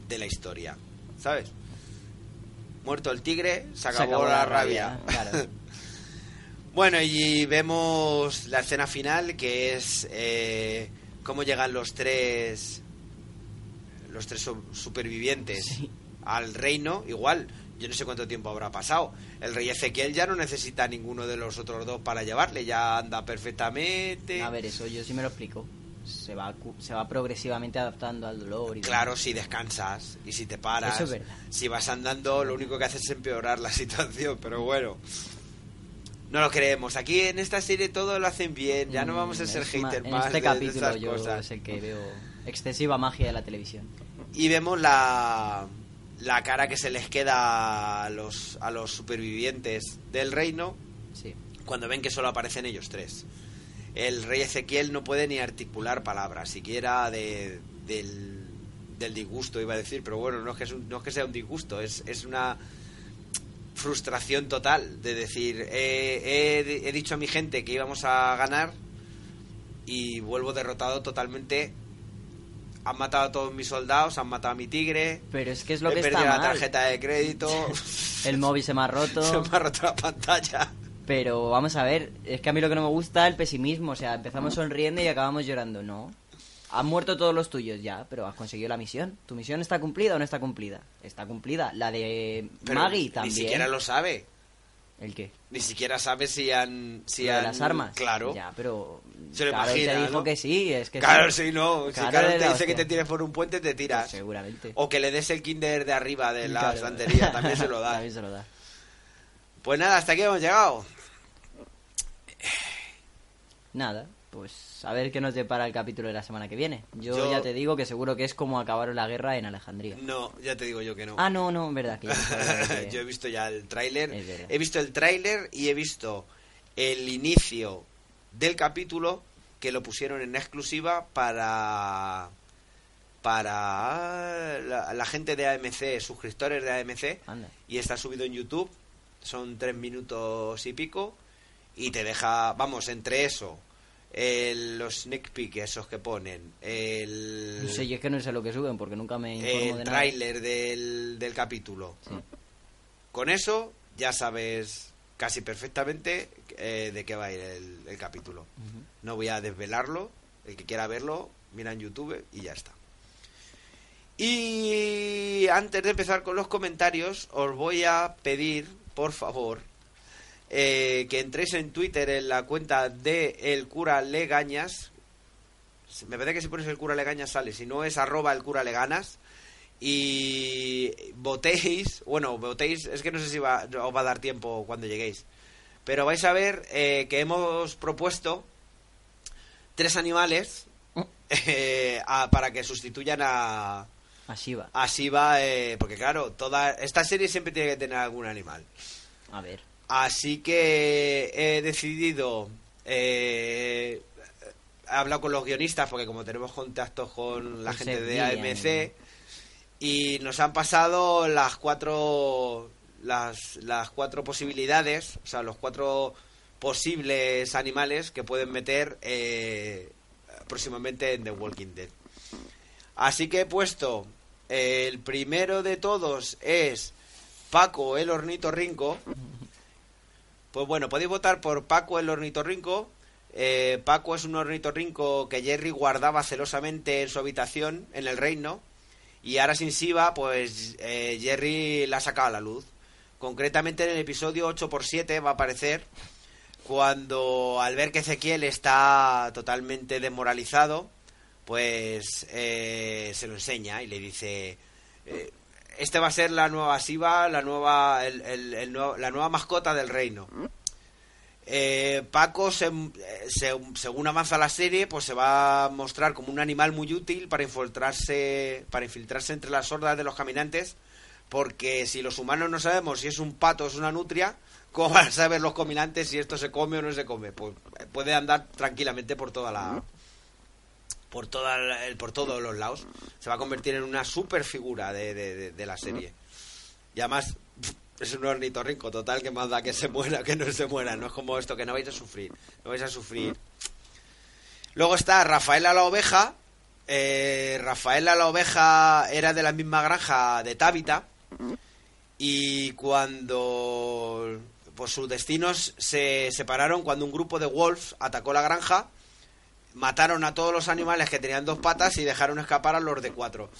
de la historia, ¿sabes? Muerto el tigre, se acabó, la, rabia. claro. Bueno, y vemos la escena final que es eh, cómo llegan los tres los tres su- supervivientes Sí. al reino. Igual, yo no sé cuánto tiempo habrá pasado. El rey Ezequiel ya no necesita a ninguno de los otros dos para llevarle, ya anda perfectamente. A ver, eso yo sí me lo explico. Se va, se va progresivamente adaptando al dolor. Y Claro, demás. si descansas y si te paras, Eso es verdad. si vas andando, lo único que haces es empeorar la situación, pero bueno. No lo creemos. Aquí en esta serie todo lo hacen bien. Ya no Mm, vamos a ser hater en más este de- capítulo esas yo cosas. es el que veo excesiva magia de la televisión. Y vemos la, la cara que se les queda a los, a los supervivientes del reino Sí. cuando ven que solo aparecen ellos tres. El rey Ezequiel no puede ni articular palabras, siquiera de, del, del disgusto, iba a decir, pero bueno, no es que, es un- no es que sea un disgusto, es, es una frustración total de decir, eh, he, he dicho a mi gente que íbamos a ganar y vuelvo derrotado totalmente. Han matado a todos mis soldados, han matado a mi tigre, Pero es que es lo he que perdido está la mal. tarjeta de crédito, El móvil se me ha roto. se me ha roto la pantalla. Pero vamos a ver, es que a mí lo que no me gusta es el pesimismo. O sea, empezamos sonriendo y acabamos llorando. No. Han muerto todos los tuyos ya, pero has conseguido la misión. ¿Tu misión está cumplida o no está cumplida? Está cumplida. La de Pero Maggie ni también. siquiera lo sabe. ¿El qué? Ni siquiera sabe si han. Si han- las armas. Claro. Ya, pero. Se lo Carol imagina, te dijo ¿no? que sí, es que Claro, sí. no. Si Carol te dice que te tires por un puente, te tiras. Pues seguramente. O que le des el kinder de arriba de la Claro. estantería, también se lo da. También se lo da. Pues nada, hasta aquí hemos llegado. Nada, pues a ver qué nos depara el capítulo de la semana que viene. Yo, Yo- ya te digo que seguro que es como acabaron la guerra en Alejandría. No, ya te digo yo que no. Ah, no, no, en verdad que yo he visto ya el tráiler. He visto el tráiler y he visto el inicio del capítulo que lo pusieron en exclusiva para para la, la gente de AMC, suscriptores de AMC, Anda. y está subido en YouTube. Son tres minutos y pico y te deja, vamos, entre eso, el- los sneak peek esos que ponen, el No sé, yo es que no sé lo que suben porque nunca me informo el de nada. tráiler del, del capítulo. Sí. Con eso ya sabes casi perfectamente eh, de qué va a ir el, el capítulo. No voy a desvelarlo. El que quiera verlo, mira en YouTube y ya está. Y antes de empezar con los comentarios, os voy a pedir, por favor, eh, que entréis en Twitter en la cuenta de El Cura Legañas. Me parece que si pones El Cura Legañas sale, si no es arroba El Cura Leganas. Y votéis, bueno, votéis, es que no sé si va, os va a dar tiempo cuando lleguéis. Pero vais a ver eh, que hemos propuesto tres animales eh, a- para que sustituyan a, Así va. a Shiva, eh, porque claro, toda esta serie siempre tiene que tener algún animal. A ver. Así que he decidido. Eh, he hablado con los guionistas, porque como tenemos contactos con la gente de. AMC, y nos han pasado las cuatro. Las, las cuatro posibilidades, o sea, los cuatro posibles animales que pueden meter eh, próximamente en The Walking Dead. Así que he puesto. eh, el primero de todos es Paco el ornitorrinco. Pues bueno, podéis votar por Paco el ornitorrinco. Eh, Paco es un ornitorrinco que Jerry guardaba celosamente en su habitación en el reino. Y ahora sin Siva, pues eh, Jerry la ha sacado a la luz. Concretamente en el episodio 8x7 va a aparecer cuando al ver que Ezequiel está totalmente desmoralizado, pues eh, se lo enseña y le dice, eh, este va a ser la nueva Siva, la nueva, el- el- el la nueva mascota del reino. Eh, Paco, se- eh, se- según avanza la serie, pues se va a mostrar como un animal muy útil para infiltrarse, para infiltrarse entre las hordas de los caminantes, porque si los humanos no sabemos si es un pato o es una nutria, ¿cómo van a saber los caminantes si esto se come o no se come? Pues eh, puede andar tranquilamente por toda la, por toda el- por todos los lados. Se va a convertir en una super figura de, de- la serie. Y además es un ornitorrinco total que más da que se muera que no se muera. No es como esto que no vais a sufrir. No vais a sufrir. Luego está Rafaela la oveja. Eh, Rafaela la oveja era de la misma granja de Tábita. Y cuando pues sus destinos se separaron cuando un grupo de wolves atacó la granja mataron a todos los animales que tenían dos patas y dejaron escapar a los de cuatro.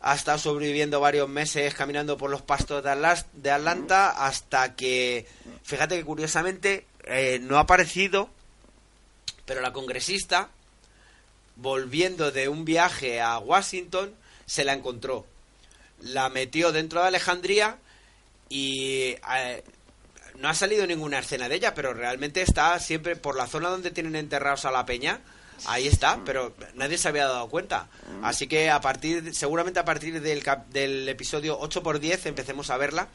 Ha estado sobreviviendo varios meses caminando por los pastos de, Atlanta hasta que, fíjate que curiosamente, eh, no ha aparecido, pero la congresista, volviendo de un viaje a Washington, se la encontró. La metió dentro de Alejandría y eh, no ha salido ninguna escena de ella, pero realmente está siempre por la zona donde tienen enterrados a la peña. Ahí está, pero nadie se había dado cuenta. Así que a partir, seguramente a partir del, del episodio 8x10 empecemos a verla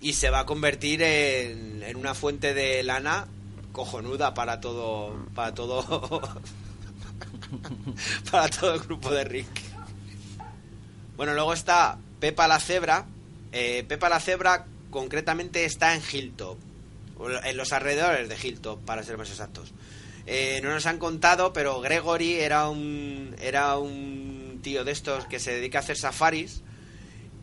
y se va a convertir en, en una fuente de lana cojonuda para todo, para todo, para todo el grupo de Rick. Bueno, luego está Pepa la Cebra. Eh, Pepa la Cebra concretamente está en Hilltop. En los alrededores de Hilltop, para ser más exactos. Eh, no nos han contado, pero Gregory era un, era un tío de estos que se dedica a hacer safaris.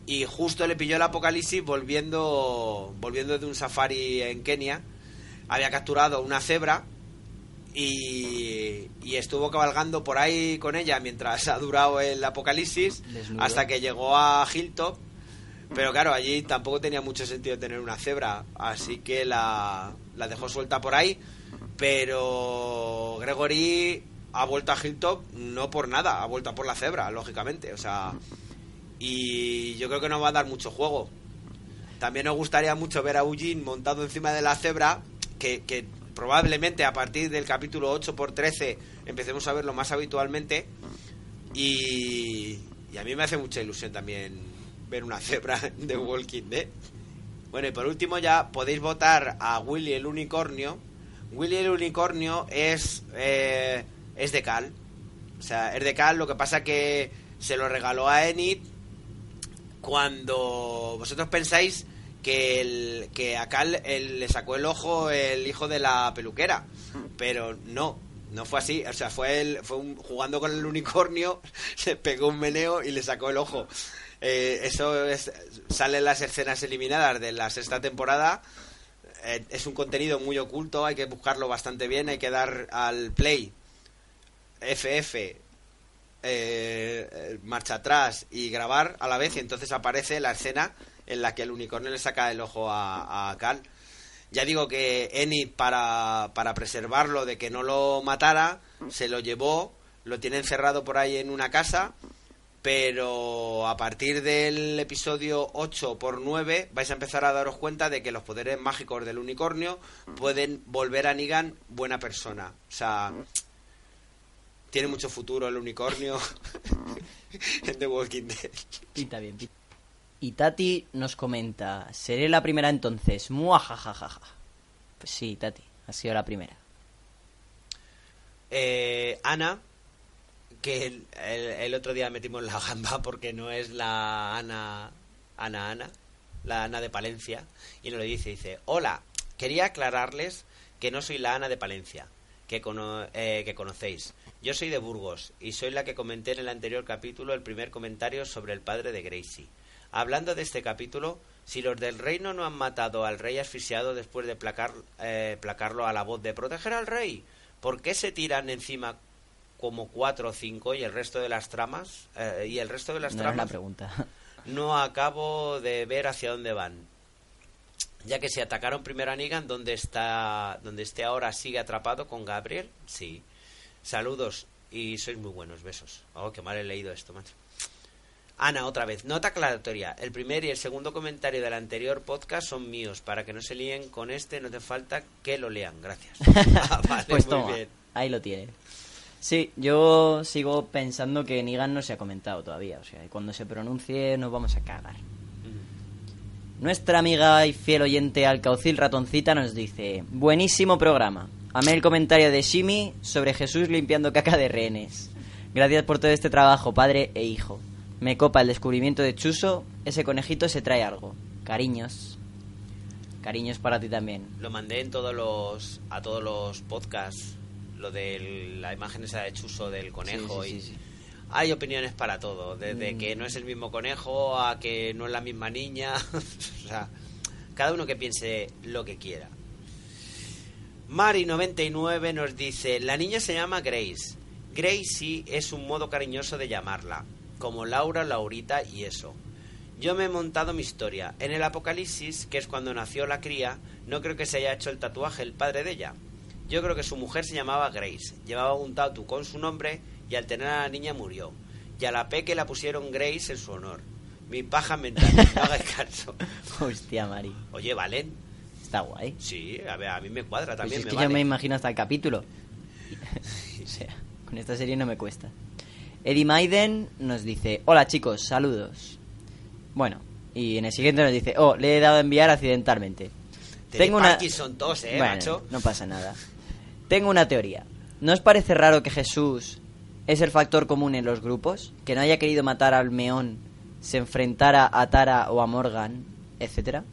Y justo le pilló el apocalipsis volviendo, volviendo de un safari en Kenia. Había capturado una cebra y, y estuvo cabalgando por ahí con ella mientras ha durado el apocalipsis Desnudo. hasta que llegó a Hilltop. Pero claro, allí tampoco tenía mucho sentido tener una cebra, así que la, la dejó suelta por ahí. Pero Gregory ha vuelto a Hilltop no por nada, ha vuelto por la cebra, lógicamente. O sea, y yo creo que nos va a dar mucho juego. También nos gustaría mucho ver a Eugene montado encima de la cebra, que, que probablemente a partir del capítulo 8 por 13 empecemos a verlo más habitualmente. Y, y a mí me hace mucha ilusión también ver una cebra de Walking Dead. Bueno, y por último ya podéis votar a Willy el Unicornio. Willy el Unicornio es, eh, es de Cal. O sea, es de Cal, lo que pasa que se lo regaló a Enid cuando vosotros pensáis que, el, que a Cal le sacó el ojo el hijo de la peluquera. Pero no, no fue así. O sea, fue él, fue un- jugando con el unicornio, se pegó un meneo y le sacó el ojo. Eh, eso es, salen las escenas eliminadas de la sexta temporada. Eh, es un contenido muy oculto, hay que buscarlo bastante bien, hay que dar al play FF eh, marcha atrás y grabar a la vez y entonces aparece la escena en la que el unicornio le saca el ojo a, Cal. Ya digo que Enid para, para preservarlo de que no lo matara, se lo llevó, lo tiene encerrado por ahí en una casa, pero a partir del episodio 8 por 9 vais a empezar a daros cuenta de que los poderes mágicos del unicornio pueden volver a Negan buena persona. O sea, tiene mucho futuro el unicornio en The Walking Dead. Pinta bien. pinta- Y Tati nos comenta, seré la primera entonces. Muajajajaja. Pues sí, Tati, ha sido la primera. Eh, Ana, que el, otro día metimos la gamba porque no es la Ana, Ana Ana, la Ana de Palencia, y nos lo dice, dice, hola, quería aclararles que no soy la Ana de Palencia, que, cono- eh, que conocéis. Yo soy de Burgos y soy la que comenté en el anterior capítulo el primer comentario sobre el padre de Gracie. Hablando de este capítulo, si los del reino no han matado al rey asfixiado después de placar, eh, placarlo a la voz de proteger al rey, ¿por qué se tiran encima como cuatro o cinco y el resto de las tramas eh, y el resto de las No tramas pregunta. no acabo de ver hacia dónde van. Ya que si atacaron primero a Negan, donde está, donde esté ahora sigue atrapado con Gabriel, sí. Saludos y sois muy buenos, besos. Oh, qué mal he leído esto, macho. Ana, otra vez, nota aclaratoria. El primer y el segundo comentario del anterior podcast son míos. Para que no se líen con este, no hace falta que lo lean. Gracias. Ah, vale, pues muy toma, bien. ahí lo tiene. Sí, yo sigo pensando que Nigan no se ha comentado todavía. O sea, y cuando se pronuncie nos vamos a cagar. Nuestra amiga y fiel oyente Alcaucil Ratoncita nos dice: Buenísimo programa. Amé el comentario de Shimi sobre Jesús limpiando caca de rehenes. Gracias por todo este trabajo, padre e hijo. Me copa el descubrimiento de Chuso. Ese conejito se trae algo. Cariños. Cariños para ti también. Lo mandé en todos los a todos los podcasts lo de la imagen esa de Chuso del conejo Sí, sí, y hay opiniones para todo, desde Mm. que no es el mismo conejo a que no es la misma niña, o sea, cada uno que piense lo que quiera. Mari99 nos dice, la niña se llama Grace. Gracie es un modo cariñoso de llamarla, como Laura, Laurita y eso. Yo me he montado mi historia. En el Apocalipsis, que es cuando nació la cría, no creo que se haya hecho el tatuaje el padre de ella. Yo creo que su mujer se llamaba Grace. Llevaba un tatu con su nombre y al tener a la niña murió. Y a la peque la pusieron Grace en su honor. Mi paja mental, no hagáis caso. Hostia, Mari. Oye, ¿valen? Está guay. Sí, a ver, a mí me cuadra Pues también. es me que vale. yo me imagino hasta el capítulo. o sea, con esta serie no me cuesta. Eddie Maiden nos dice, hola chicos, saludos. Bueno, y en el siguiente nos dice, oh, le he dado a enviar accidentalmente. Tenéis Parkinson tos, ¿eh, Bueno, macho? No pasa nada. Tengo una teoría. ¿No os parece raro que Jesús es el factor común en los grupos? Que no haya querido matar al Meón, se enfrentara a Tara o a Morgan, etcétera.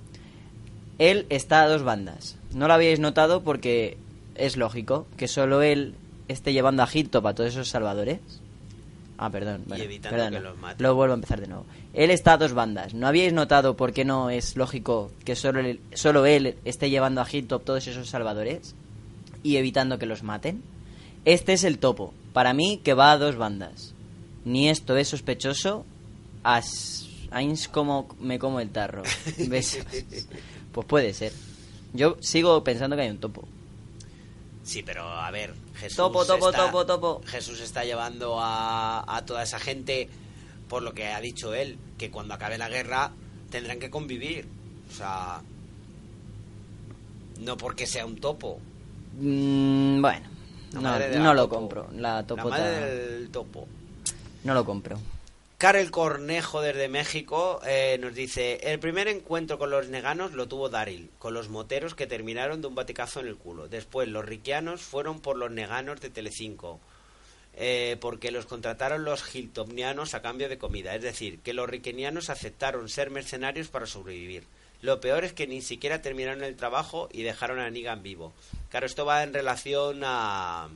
Él está a dos bandas. No lo habíais notado porque es lógico que solo él esté llevando a Hitop a todos esos salvadores. Ah, perdón. bueno, evitando que los mate. Luego vuelvo a empezar de nuevo. Él está a dos bandas. ¿No habíais notado por qué no es lógico que solo él, solo él esté llevando a Hitop todos esos salvadores y evitando que los maten? Este es el topo. Para mí, que va a dos bandas. Ni esto es sospechoso. As... Ains como me como el tarro. ¿Ves? Pues puede ser. Yo sigo pensando que hay un topo. Sí, pero a ver, Jesús Topo, topo, está, topo, topo. Jesús está llevando a, a toda esa gente, por lo que ha dicho él, que cuando acabe la guerra tendrán que convivir. O sea, no porque sea un topo. Mm, bueno, La no, la lo topo. compro. La La topota madre del topo. no lo compro. Karel Cornejo desde México eh, nos dice, el primer encuentro con los neganos lo tuvo Daryl, con los moteros que terminaron de un baticazo en el culo. Después los riquianos fueron por los neganos de Telecinco, eh, porque los contrataron los hiltonianos a cambio de comida. Es decir, que los riquenianos aceptaron ser mercenarios para sobrevivir. Lo peor es que ni siquiera terminaron el trabajo y dejaron a Negan vivo. Claro, esto va en relación a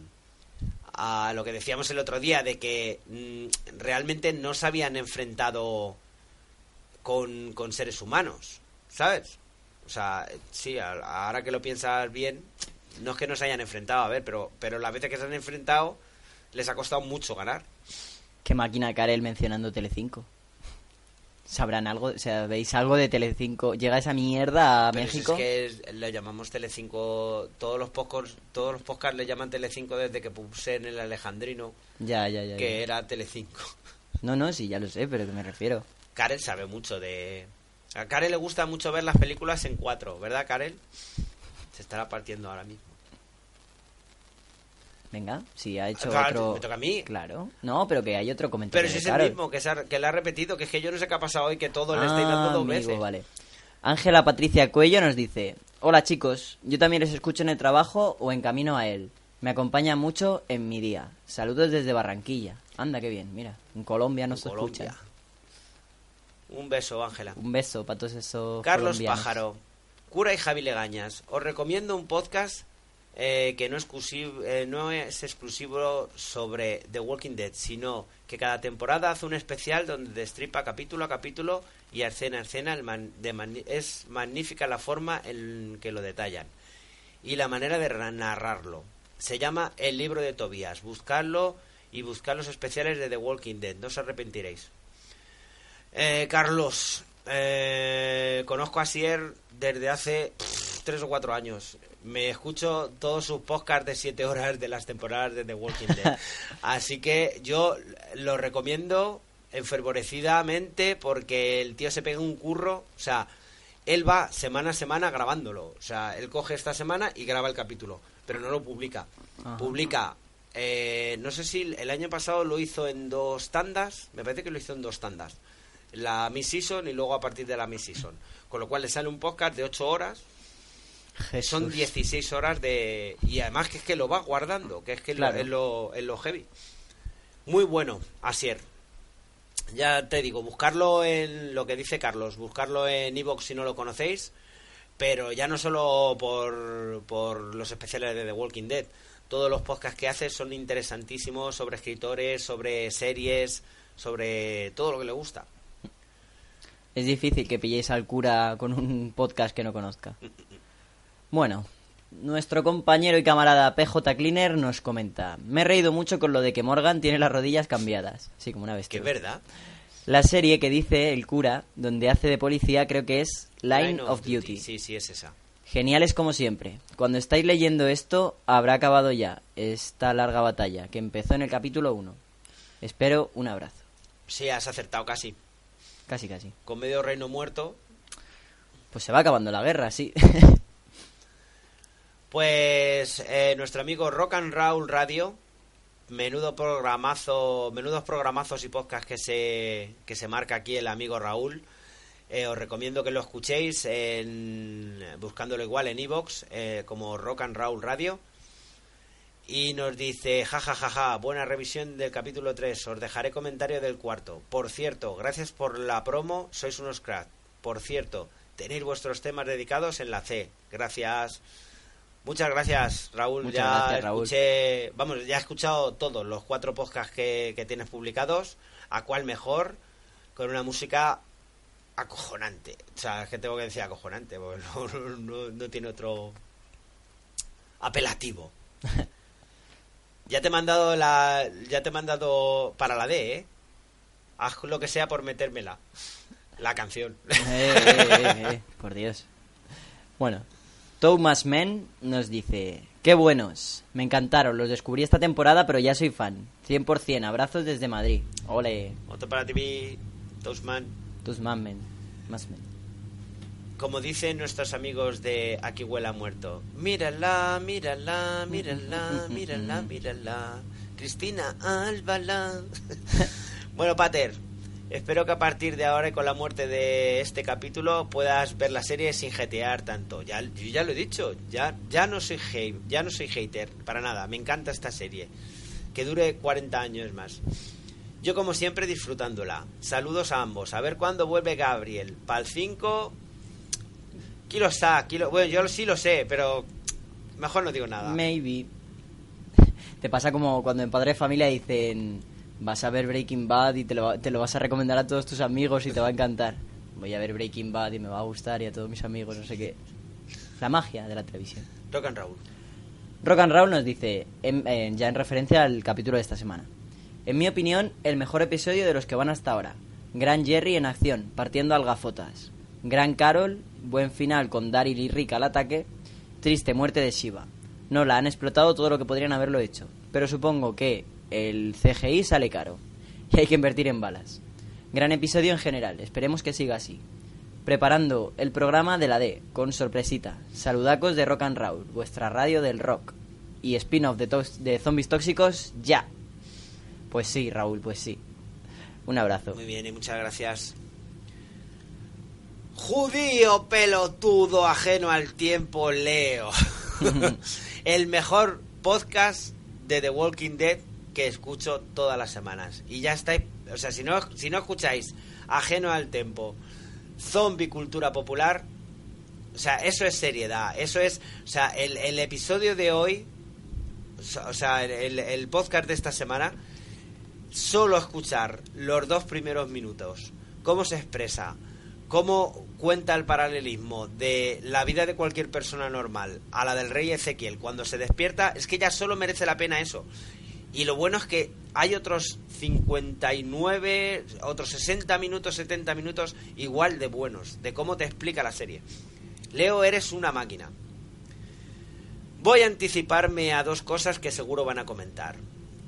a lo que decíamos el otro día de que mm, realmente no se habían enfrentado con, con seres humanos, ¿sabes? O sea, sí, ahora que lo piensas bien, no es que no se hayan enfrentado, a ver, pero, pero las veces que se han enfrentado les ha costado mucho ganar. Qué máquina Karel mencionando Telecinco. ¿Sabrán algo? O sea, ¿veis algo de Telecinco? ¿Llega esa mierda a Pero si México? es que le llamamos Telecinco, todos los podcasts, todos los podcasts le llaman Telecinco desde que puse en el Alejandrino, Ya, ya, ya. que ya. era Telecinco. No, no, sí, ya lo sé, pero que me refiero. Karel sabe mucho de... A Karel le gusta mucho ver las películas en cuatro, ¿verdad, Karel? Se estará partiendo ahora mismo. Venga, si ha hecho Claro, otro... me toca a mí. Claro. No, pero que hay otro comentario. Pero si es el mismo que, se ha, que le ha repetido, que es que yo no sé qué ha pasado hoy, que todo le estáis Ah, dando dos amigo, veces. vale. Ángela Patricia Cuello nos dice: Hola chicos, yo también les escucho en el trabajo o en camino a él. Me acompaña mucho en mi día. Saludos desde Barranquilla. Anda, qué bien, mira. En Colombia nos Colombia. escuchan. Un beso, Ángela. Un beso para todos esos. Carlos colombianos. Pájaro, Cura y Javi Legañas. Os recomiendo un podcast eh, que no exclusivo, eh, no es exclusivo sobre The Walking Dead, sino que cada temporada hace un especial donde destripa capítulo a capítulo y escena a escena. es magnífica la forma en que lo detallan y la manera de ra- narrarlo. Se llama El libro de Tobías. Buscarlo y buscar los especiales de The Walking Dead. No os arrepentiréis. Eh, Carlos, eh, conozco a Sier desde hace tres o cuatro años. Me escucho todos sus podcasts de siete horas de las temporadas de The Walking Dead. Así que yo lo recomiendo enfervorecidamente porque el tío se pega un curro. O sea, él va semana a semana grabándolo. O sea, él coge esta semana y graba el capítulo, pero no lo publica. Ajá. Publica, eh, no sé si el año pasado lo hizo en dos tandas, me parece que lo hizo en dos tandas. La mid-season y luego a partir de la mid-season. Con lo cual le sale un podcast de 8 horas, Jesús. son 16 horas de... Y además que es que lo va guardando, que es que es lo- Claro. es, lo, es lo heavy. Muy bueno, Asier. Ya te digo, buscarlo en lo que dice Carlos, buscarlo en Evox si no lo conocéis, pero ya no solo por, por los especiales de The Walking Dead, todos los podcasts que hace son interesantísimos sobre escritores, sobre series, sobre todo lo que le gusta. Es difícil que pilléis al cura con un podcast que no conozca. Bueno, nuestro compañero y camarada PJ Cleaner nos comenta: Me he reído mucho con lo de que Morgan tiene las rodillas cambiadas. Sí, como una vez. Que verdad. La serie que dice el cura, donde hace de policía, creo que es Line, of, Duty. Sí, sí, es esa. Geniales como siempre. Cuando estáis leyendo esto, habrá acabado ya esta larga batalla, que empezó en el capítulo 1. Espero un abrazo. Sí, has acertado casi. Casi, casi. Con medio reino muerto, Pues se va acabando la guerra, sí. Pues eh, nuestro amigo Rock and Roll Radio, menudo programazo, menudos programazos y podcast que se, que se marca aquí el amigo Raúl. Eh, os recomiendo que lo escuchéis en, buscándolo igual en Evox como Rock and Roll Radio. Y nos dice, jajajaja, ja, ja, ja, buena revisión del capítulo 3, os dejaré comentario del cuarto. Por cierto, gracias por la promo, sois unos crack. Por cierto, tenéis vuestros temas dedicados en la C. Gracias. Muchas gracias, Raúl. Muchas ya gracias, Raúl. escuché, vamos, ya he escuchado todos los cuatro podcasts que, que tienes publicados. ¿A cuál mejor? Con una música acojonante. O sea, es que tengo que decir acojonante, porque no, no- no tiene otro apelativo. ya te he mandado la, ya te he mandado para la D, ¿eh? Haz lo que sea por metérmela. La canción. Eh, eh, eh, eh, por Dios. Bueno, Thomas Men nos dice: ¡Qué buenos! Me encantaron, los descubrí esta temporada, pero ya soy fan. 100%, abrazos desde Madrid. Ole, Otro para ti, tus men. Más men. Como dicen nuestros amigos de Aquí huela muerto. Mírala, mírala, mírala, mírala, mírala. Cristina Álvala. bueno, Pater, espero que a partir de ahora y con la muerte de este capítulo puedas ver la serie sin jetear tanto. Ya, yo ya lo he dicho, ya, ya no soy hate, ya no soy hater, para nada. Me encanta esta serie. Que dure 40 años más. Yo como siempre disfrutándola. Saludos a ambos. A ver cuándo vuelve Gabriel. Para el 5... Aquí lo está, aquí lo- Bueno, yo sí lo sé, pero... Mejor no digo nada. Maybe. Te pasa como cuando en Padre de Familia dicen: Vas a ver Breaking Bad y te lo, te lo vas a recomendar a todos tus amigos y te va a encantar. voy a ver Breaking Bad y me va a gustar y a todos mis amigos, no sé qué. La magia de la televisión. Rock and Roll. Rock and Roll nos dice, en- en- ya en referencia al capítulo de esta semana. En mi opinión, el mejor episodio de los que van hasta ahora. Gran Jerry en acción, partiendo algafotas. Gran Carol, buen final con Daryl y Rick al ataque. Triste muerte de Shiva. No, la han explotado todo lo que podrían haberlo hecho. Pero supongo que el CGI sale caro. Y hay que invertir en balas. Gran episodio en general, esperemos que siga así. Preparando el programa de la D, con sorpresita. Saludacos de Rock and Roll, vuestra radio del rock. Y spin-off de, de zombies tóxicos, ya. Pues sí, Raúl, pues sí. Un abrazo. Muy bien, y muchas gracias. Judío pelotudo ajeno al tiempo, Leo. El mejor podcast de The Walking Dead que escucho todas las semanas. Y ya estáis, o sea, si no, si no escucháis ajeno al tiempo, zombie cultura popular, o sea, eso es seriedad. Eso es, o sea, el, el episodio de hoy, o sea, el, el podcast de esta semana, solo escuchar los dos primeros minutos, cómo se expresa, cómo cuenta el paralelismo de la vida de cualquier persona normal a la del rey Ezequiel cuando se despierta, es que ya solo merece la pena eso. Y lo bueno es que hay otros 59, otros 60 minutos, 70 minutos igual de buenos, de cómo te explica la serie. Leo, eres una máquina. Voy a anticiparme a dos cosas que seguro van a comentar.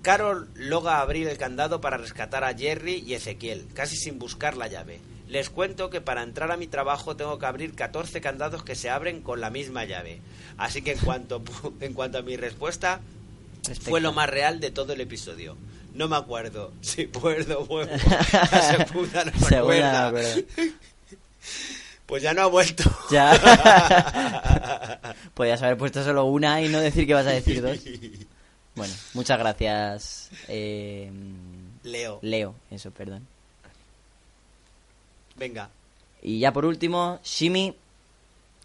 Carol logra abrir el candado para rescatar a Jerry y Ezequiel, casi sin buscar la llave. Les cuento que para entrar a mi trabajo tengo que abrir 14 candados que se abren con la misma llave. Así que en cuanto, en cuanto a mi respuesta, fue lo más real de todo el episodio. No me acuerdo. Si puedo, vuelvo. La segunda no acuerda. acuerdo. Pues ya no ha vuelto. Ya. Podías haber puesto solo una y no decir que vas a decir dos. Bueno, muchas gracias. eh, Leo, Leo, eso, perdón. venga. Y ya por último, Shimi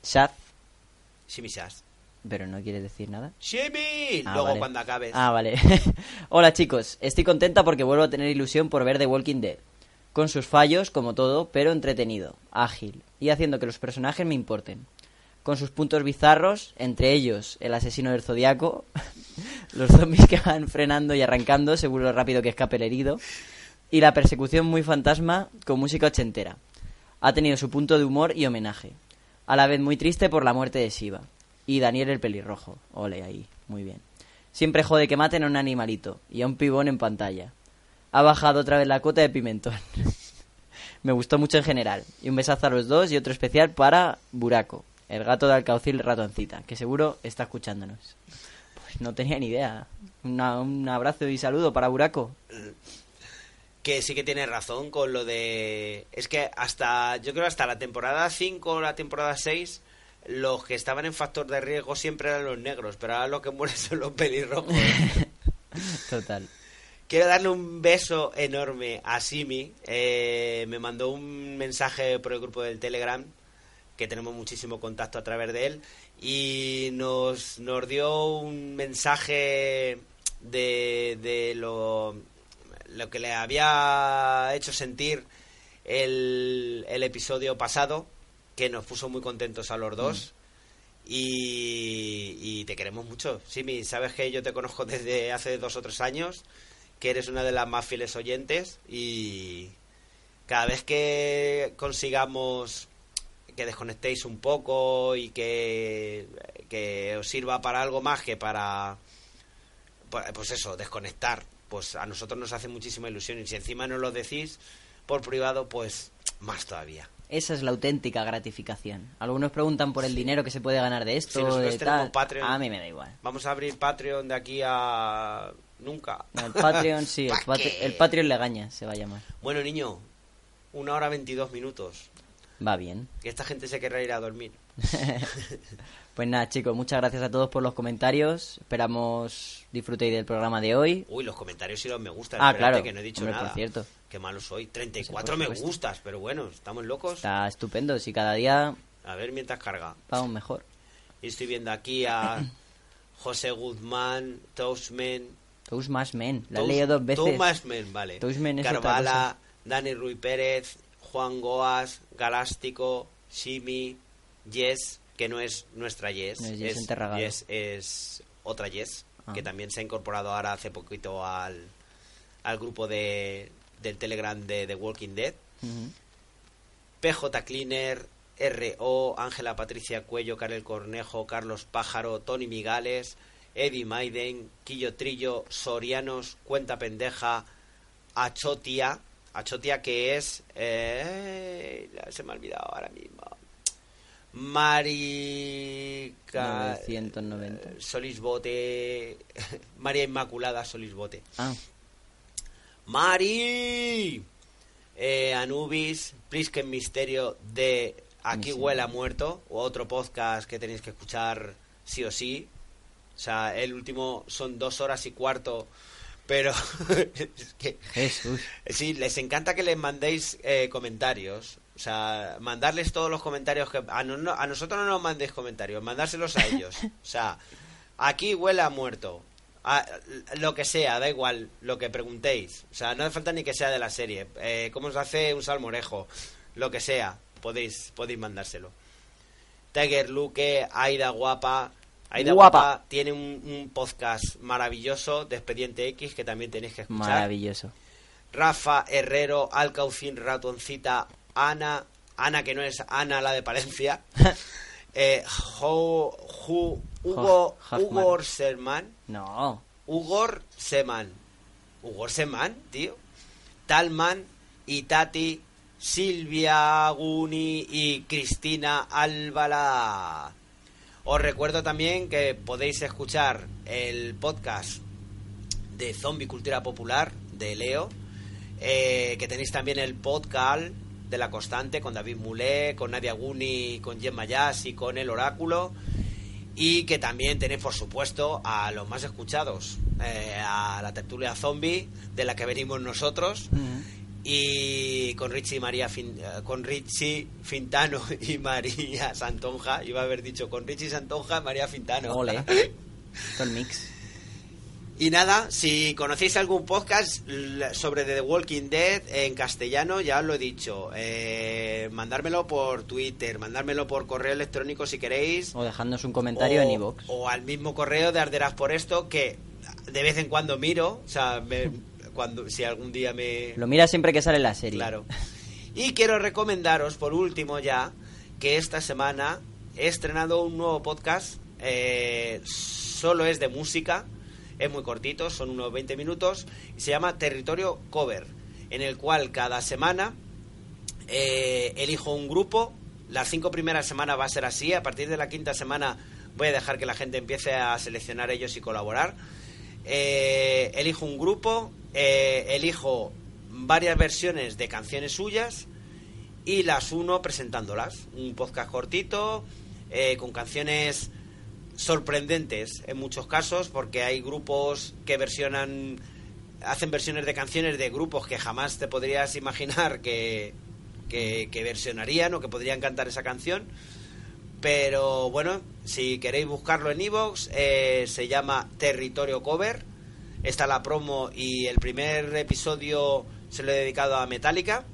Shaz, Shimmy Shas. Pero no quieres decir nada. Shimmy. Ah, Luego vale. cuando acabes. Ah, vale. Hola chicos, estoy contenta porque vuelvo a tener ilusión por ver The Walking Dead. Con sus fallos, como todo, pero entretenido, ágil y haciendo que los personajes me importen. Con sus puntos bizarros, entre ellos el asesino del zodiaco, los zombies que van frenando y arrancando según lo rápido que escape el herido, y la persecución muy fantasma con música ochentera. Ha tenido su punto de humor y homenaje, a la vez muy triste por la muerte de Shiva. Y Daniel el pelirrojo, ole ahí, muy bien. Siempre jode que maten a un animalito y a un pibón en pantalla. Ha bajado otra vez la cuota de pimentón. Me gustó mucho en general. Y un besazo a los dos y otro especial para Buraco, el gato de Alcaucil ratoncita, que seguro está escuchándonos. Pues no tenía ni idea. Un abrazo y saludo para Buraco. que sí que tiene razón con lo de... Es que hasta, yo creo hasta la temporada 5 o la temporada 6, los que estaban en factor de riesgo siempre eran los negros, pero ahora los que mueren son los pelirrojos. Total. Quiero darle un beso enorme a Simi. Eh, me mandó un mensaje por el grupo del Telegram, que tenemos muchísimo contacto a través de él, y nos, nos dio un mensaje de, de lo, lo que le había hecho sentir el, el episodio pasado, que nos puso muy contentos a los dos. Y, y te queremos mucho. Simi, sabes que yo te conozco desde hace dos o tres años, que eres una de las más fieles oyentes y cada vez que consigamos que desconectéis un poco y que, que os sirva para algo más que para, pues pues eso, desconectar, pues a nosotros nos hace muchísima ilusión y si encima nos lo decís por privado, pues más todavía. Esa es la auténtica gratificación. Algunos preguntan por el dinero que se puede ganar de esto. Si nosotros de tenemos. Patreon. A mí me da igual. Vamos a abrir Patreon de aquí a nunca. No, el Patreon, sí, el, ¿Pa Patre- qué? el Patreon Legaña se va a llamar. Bueno, niño, una hora veintidós minutos. Va bien. Que esta gente se querrá ir a dormir. Pues nada, chicos, muchas gracias a todos por los comentarios. Esperamos disfrutéis del programa de hoy. Uy, los comentarios y los me gustan. Ah, Espérate, claro. que no he dicho Hombre, nada. por cierto. Qué malo soy. 34 Por me supuesto. gustas, pero bueno, estamos locos. Está estupendo. Si cada día A ver mientras carga. vamos mejor. Y estoy viendo aquí a José Guzmán, Toastman. Toastmas Men. La he leído dos veces. Toastman, vale. Toastman es Carvala. Dani Ruiz Pérez, Juan Goas, Galástico, Shimi, Yes, que no es nuestra Yes, No es Yes Enterragado. Yes es otra Yes, Ah. que también se ha incorporado ahora hace poquito al, al grupo de, del Telegram de The Walking Dead. Ujú. PJ Cleaner, RO, Ángela Patricia Cuello, Karel Cornejo, Carlos Pájaro, Tony Migales, Eddie Maiden, Quillo Trillo, Sorianos, Cuenta Pendeja, Achotia, Achotia que es... eh, se me ha olvidado ahora mismo. Marica... 990. Solisbote... María Inmaculada Solisbote. Ah, Mari, eh, Anubis, Prisken Misterio de Aquí Sí. huele a muerto, o otro podcast que tenéis que escuchar sí o sí. O sea, el último son dos horas y cuarto, pero es que Jesús. sí, les encanta que les mandéis eh, comentarios. O sea, mandarles todos los comentarios que... A, no- no- a nosotros no nos mandéis comentarios, mandárselos a ellos. O sea, aquí huele a muerto. A- lo que sea, da igual, lo que preguntéis. O sea, no hace falta ni que sea de la serie. Eh, ¿Cómo se hace un salmorejo? Lo que sea, podéis, podéis mandárselo. Tiger Luque, Aida Guapa. Aida Guapa. Guapa, tiene un, un podcast maravilloso de Expediente X que también tenéis que escuchar. Maravilloso. Rafa Herrero, Alcaucín Ratoncita, Ana, Ana que no es Ana la de Palencia, eh, Ju- Hugo. Hugo Serman, No. Hugo Seman, Hugo Seman, tío, Talman, Itati, Silvia Guni y Cristina Álvala. Os recuerdo también que podéis escuchar el podcast de Zombie Cultura Popular de Leo, eh, que tenéis también el podcast de La Constante con David Mulé, con Nadia Guni, con Gemma Jazz y con El Oráculo. Y que también tenéis, por supuesto, a los más escuchados, eh, a la tertulia zombie, de la que venimos nosotros, y con Richie María Fin- eh, con Richie Fintano y María Santonja, iba a haber dicho con Richie Santonja y María Fintano. Ole. El mix. Y nada, si conocéis algún podcast sobre The Walking Dead en castellano, ya os lo he dicho. Eh, mandármelo por Twitter, mandármelo por correo electrónico si queréis. O dejándonos un comentario o, en iVoox. o al mismo correo de Arderás por esto, que de vez en cuando miro. O sea, me- cuando si algún día me. Lo mira siempre que sale la serie. Claro. Y quiero recomendaros, por último ya, que esta semana he estrenado un nuevo podcast. eh, solo es de música. Es muy cortito, son unos 20 minutos. Y se llama Territorio Cover. En el cual cada semana eh, elijo un grupo. Las cinco primeras semanas va a ser así. A partir de la quinta semana voy a dejar que la gente empiece a seleccionar ellos y colaborar. Eh, elijo un grupo, eh, elijo varias versiones de canciones suyas y las uno presentándolas. Un podcast cortito, eh, con canciones sorprendentes en muchos casos, porque hay grupos que versionan, hacen versiones de canciones de grupos que jamás te podrías imaginar que, que, versionarían o que podrían cantar esa canción. Pero bueno, si queréis buscarlo en Evox, se llama Territorio Cover. Está la promo y el primer episodio se lo he dedicado a Metallica.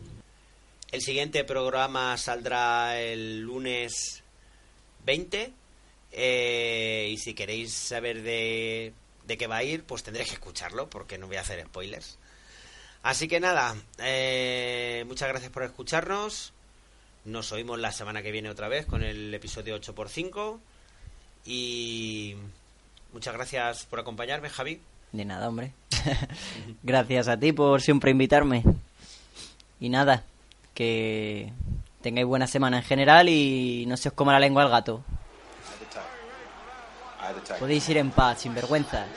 El siguiente programa saldrá el lunes 20. Eh, y si queréis saber de, de qué va a ir, pues tendréis que escucharlo, porque no voy a hacer spoilers. Así que nada, eh, muchas gracias por escucharnos. Nos oímos la semana que viene otra vez con el episodio 8x5. Y muchas gracias por acompañarme, Javi. De nada, hombre. Gracias a ti por siempre invitarme. Y nada, que tengáis buena semana en general y no se os coma la lengua al gato. Podéis ir en paz, sin vergüenzas.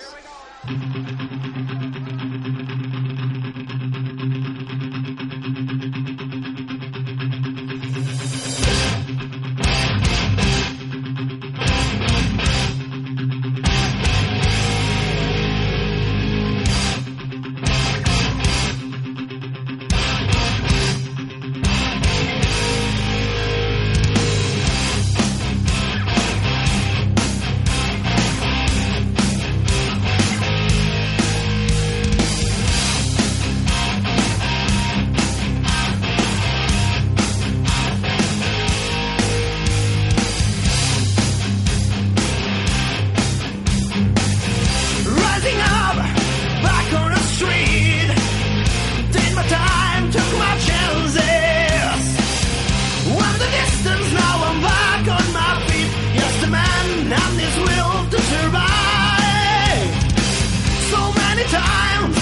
time